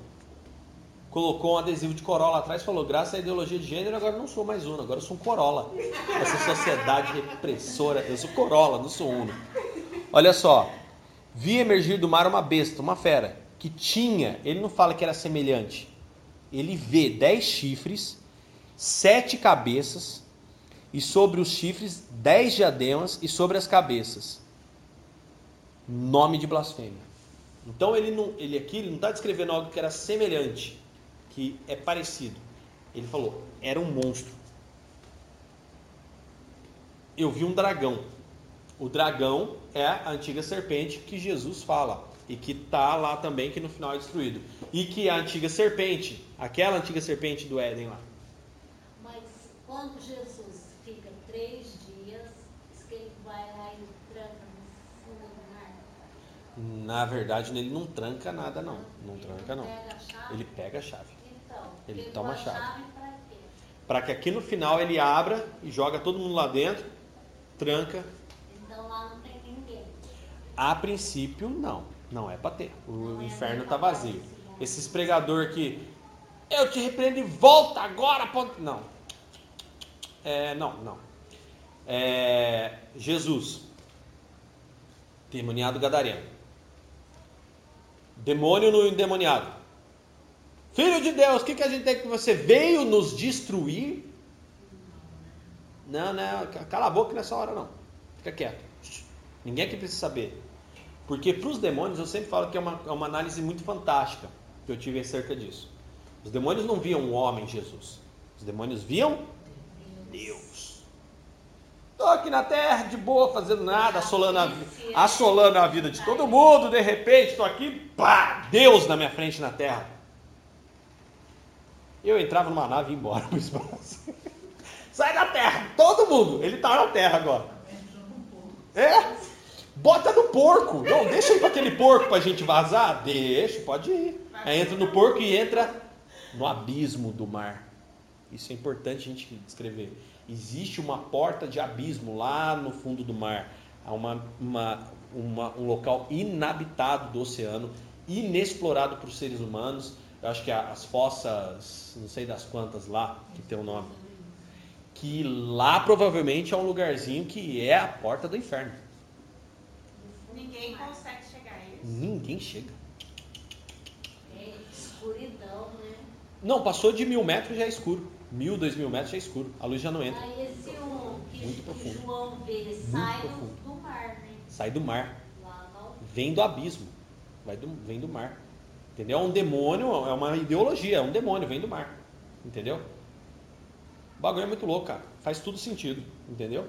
colocou um adesivo de Corolla atrás e falou: graças à ideologia de gênero, agora não sou mais Uno, agora sou um Corolla. Essa sociedade repressora, eu sou Corolla, não sou Uno. Olha só, vi emergir do mar uma besta, uma fera, que tinha, ele não fala que era semelhante, ele vê dez chifres, sete cabeças, e sobre os chifres dez diademas, e sobre as cabeças, nome de blasfêmia. Então ele, não, ele aqui ele não está descrevendo algo que era semelhante que é parecido. Ele falou: era um monstro. Eu vi um dragão. O dragão é a antiga serpente que Jesus fala e que está lá também, que no final é destruído. E que a antiga serpente, aquela antiga serpente do Éden lá. Mas quando Jesus fica três dias, diz que ele vai lá e tranca no fundo do mar. Na verdade, ele não tranca nada, não. Não Ele tranca, não. Pega a chave. Ele pega a chave. Então, Ele toma a chave. Para que aqui no final ele abra e joga todo mundo lá dentro, tranca. Então lá não tem ninguém. A princípio, não. Não é para ter. O Não é inferno está pra vazio. Esses pregador que eu te repreendo e volta agora. ponto- Não. É, não, não. É, Jesus, demoniado gadareno. Demônio no endemoniado. Filho de Deus, o que, que a gente tem que você veio nos destruir? Não, não, cala a boca nessa hora não. Fica quieto. Ninguém aqui precisa saber. Porque para os demônios, eu sempre falo que é uma, é uma análise muito fantástica que eu tive acerca disso. Os demônios não viam um homem, Jesus. Os demônios viam Deus. Estou aqui na terra de boa, fazendo nada, assolando a, assolando a vida de todo mundo. De repente, estou aqui, pá, Deus na minha frente na terra. Eu entrava numa nave e ia embora pro espaço. Sai da terra, todo mundo. Ele está na terra agora. É? Bota no porco. Não, deixa ir para aquele porco para a gente vazar. Deixa, pode ir. Aí entra no porco e entra no abismo do mar. Isso é importante a gente descrever. Existe uma porta de abismo lá no fundo do mar. Há uma, uma, uma- um local inabitado do oceano, inexplorado por seres humanos. Eu acho que as fossas, não sei das quantas lá, que tem o nome. Que lá provavelmente é um lugarzinho que é a porta do inferno. Ninguém consegue chegar a isso. Ninguém chega. É escuridão, né? Não, passou de mil metros já é escuro. Mil, dois mil metros já é escuro. A luz já não entra. Aí esse um que, Muito que profundo. João vê sai do, mar, né? Sai do mar. Lá Vem do abismo. Vai do, vem do mar. Entendeu? É um demônio, é uma ideologia, é um demônio, vem do mar. Entendeu? O bagulho é muito louco, cara. Faz tudo sentido. Entendeu?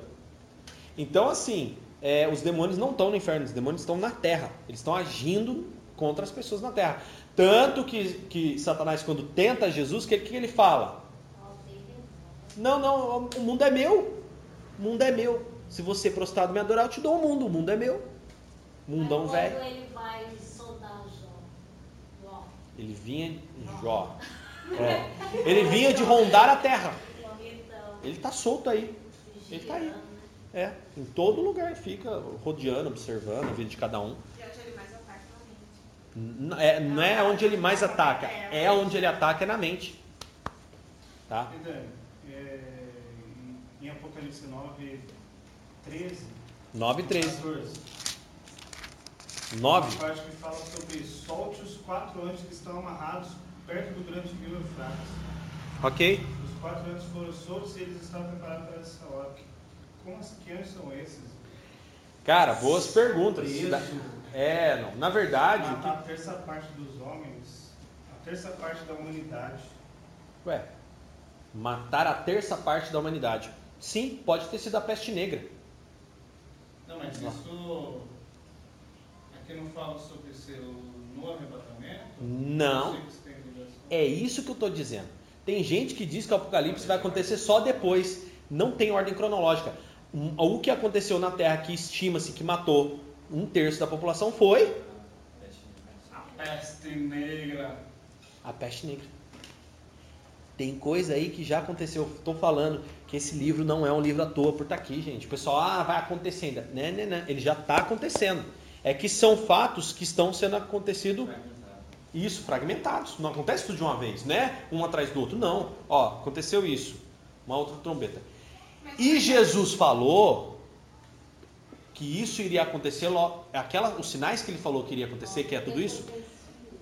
Então, assim, é, os demônios não estão no inferno, os demônios estão na terra. Eles estão agindo contra as pessoas na terra. Tanto que, que Satanás, quando tenta Jesus, o que, que ele fala? Não, não, o mundo é meu. O mundo é meu. Se você prostrado me adorar, eu te dou o mundo. O mundo é meu. Mundão velho. Ele vai. Ele vinha de Jó. É. Ele vinha de rondar a terra. Ele está solto aí. Ele tá aí. É. Em todo lugar fica rodeando, observando a vida de cada um. E é- não é onde ele mais ataca, é onde ele ataca é na mente. Tá? É, em- em Apocalipse 9, 13, 9 e 13. 14, 9. uma parte que fala sobre solte os quatro anjos que estão amarrados perto do grande rio Eufrates. Ok? Os quatro anjos foram soltos e eles estavam preparados para essa hora. Como assim, que anjos são esses? Cara, boas perguntas. Preso, É, não. Na verdade, o que- matar a terça parte dos homens, a terça parte da humanidade. Ué, matar a terça parte da humanidade. Sim, pode ter sido a peste negra. Não, mas isso. Aqui não fala sobre ser no arrebatamento? Não. É isso que eu estou dizendo. Tem gente que diz que o apocalipse vai acontecer só depois. Não tem ordem cronológica. O que aconteceu na Terra que estima-se que matou um terço da população foi A peste negra. a peste negra. Tem coisa aí que já aconteceu. Estou falando que esse livro não é um livro à toa por estar aqui, gente. O pessoal, ah, vai acontecer ainda. Não, não, não. Ele já está acontecendo. É que são fatos que estão sendo acontecido isso, fragmentados. Não acontece tudo de uma vez, né? Um atrás do outro. Não. Ó, aconteceu isso. Uma outra trombeta. E Jesus falou que isso iria acontecer, aquela, os sinais que ele falou que iria acontecer, que é tudo isso,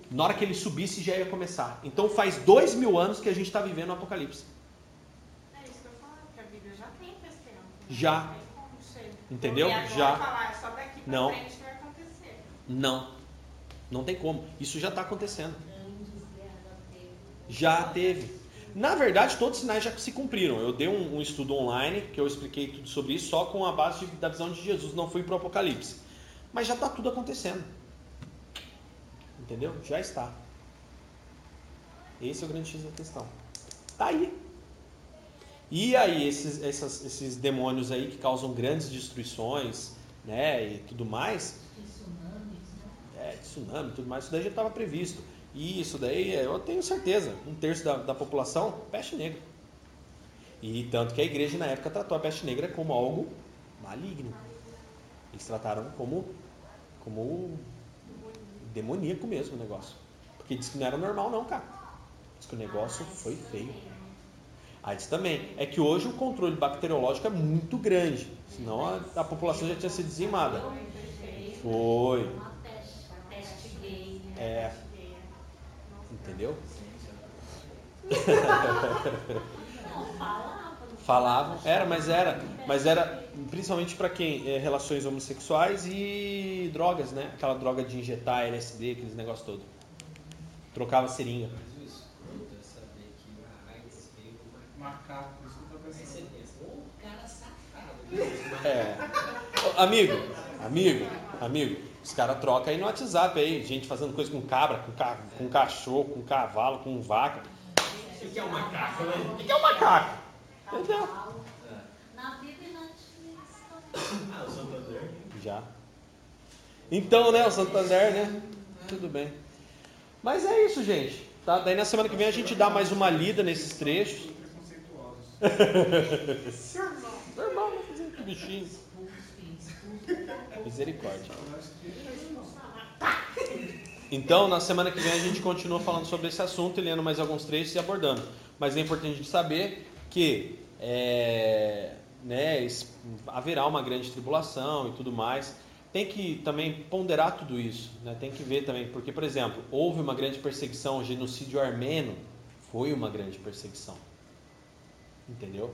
na hora que ele subisse já ia começar. Então faz dois mil anos que a gente está vivendo o Apocalipse. É isso que eu falo, que a Bíblia já tem. Já. Entendeu? Já. falar só daqui pra Não. Não. Não tem como. Isso já está acontecendo. Já teve. Na verdade, todos os sinais já se cumpriram. Eu dei um, um estudo online que eu expliquei tudo sobre isso só com a base de- da visão de Jesus, não fui para o Apocalipse. Mas já está tudo acontecendo. Entendeu? Já está. Esse é o grande X da questão. Tá aí. E aí, esses, essas- esses demônios aí que causam grandes destruições, né, e tudo mais, né? É, tsunami, tudo mais, isso daí já estava previsto. E isso daí, é, eu tenho certeza, um terço da, da população, peste negra. E tanto que a igreja na época tratou a peste negra como algo maligno. Eles trataram como, como demoníaco mesmo o negócio. Porque diz que não era normal não, cara. Diz que o negócio foi feio. AIDS também. É que hoje o controle bacteriológico é muito grande. Senão a, a população já tinha sido dizimada. Foi. Uma peste, peste gay, né? É. Entendeu? Não, falava. não Falavam, era, mas era, mas era principalmente para quem? É, relações homossexuais e drogas, né? Aquela droga de injetar LSD, aqueles negócios todo. Trocava seringa. Mas o escroto é saber que a AIDS veio do macaco. Macaco, por isso que eu pensando. ô, cara safado. É. Amigo, amigo, amigo, os caras trocam aí no WhatsApp aí, gente fazendo coisa com cabra, com, ca... com cachorro, com cavalo, com vaca. O que é um macaco, né? O que é um macaco? Entendeu? Na Bíblia e na Antiguíssima. Ah, o Santander. Já. Então, né, o Santander, né? Tudo bem. Mas é isso, gente. Tá? Daí na semana que vem a gente dá mais uma lida nesses trechos. Preconceituosos. Normal, vou fazer que bichinho. Misericórdia. Então, na semana que vem a gente continua falando sobre esse assunto e lendo mais alguns trechos e abordando. Mas é importante saber que é, né, haverá uma grande tribulação e tudo mais. Tem que também ponderar tudo isso, né? tem que ver também, porque, por exemplo, houve uma grande perseguição, o genocídio armênio foi uma grande perseguição. Entendeu?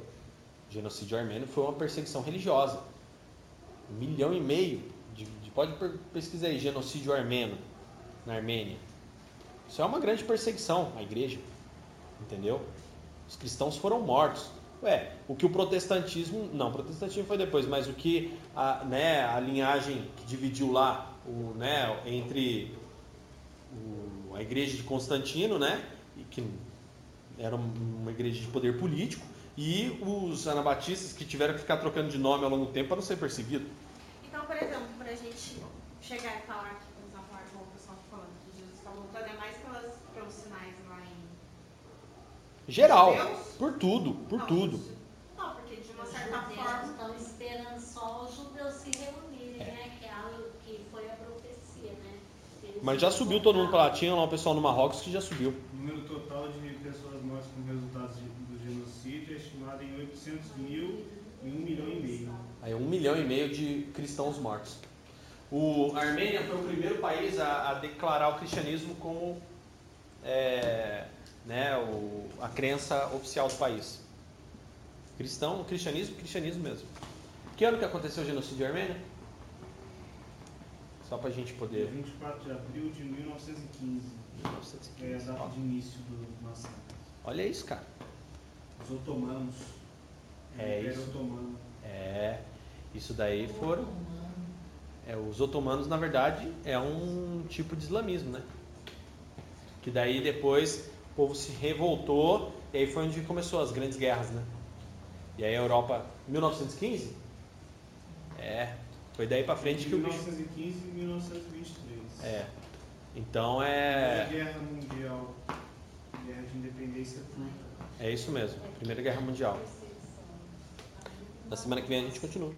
O genocídio armênio foi uma perseguição religiosa. Um milhão e meio. De, de- pode pesquisar aí, genocídio armênio na Armênia. Isso é uma grande perseguição à igreja. Entendeu? Os cristãos foram mortos. Ué, o que o protestantismo. Não, o protestantismo foi depois, mas o que a, né, a linhagem que dividiu lá o, né, entre o- a igreja de Constantino, né? Que era uma igreja de poder político, e os anabatistas que tiveram que ficar trocando de nome ao longo do tempo para não ser perseguido. Então, por exemplo, para a gente chegar e falar que, por exemplo, como o pessoal está falando, que Jesus está voltando, é mais pelas, pelos sinais lá em. Geral, Deus? por tudo, por Não, tudo. Não, porque de uma certa judeus forma. estão esperando só os judeus se reunirem, É. né? Que, é algo que foi a profecia, né? Eles Mas já subiu todo mundo para lá. Tinha lá um pessoal no Marrocos que já subiu. O número total de pessoas mortas como resultado de- do genocídio é estimado em 800 mil e 1 milhão e meio. Aí um milhão e meio de cristãos mortos. O a Armênia foi o primeiro país a, a declarar o cristianismo como é, né, o- a crença oficial do país. Cristão, cristianismo, cristianismo mesmo. Que ano que aconteceu o genocídio armênio? Só pra gente Dia poder. 24 de abril de 1915 é a 1915. data de início do massacre. Olha isso, cara. Os otomanos. É isso. Otomano. É, isso daí foram. É, os otomanos, na verdade, é um tipo de islamismo, né? Que daí depois o povo se revoltou e aí foi onde começou as grandes guerras, né? E aí a Europa, 1915? É, foi daí pra frente que o bicho. 1915 e 1923. É. Então Primeira é. Guerra Mundial. Guerra de Independência Turca. É isso mesmo. Primeira Guerra Mundial. Na semana que vem a gente continua.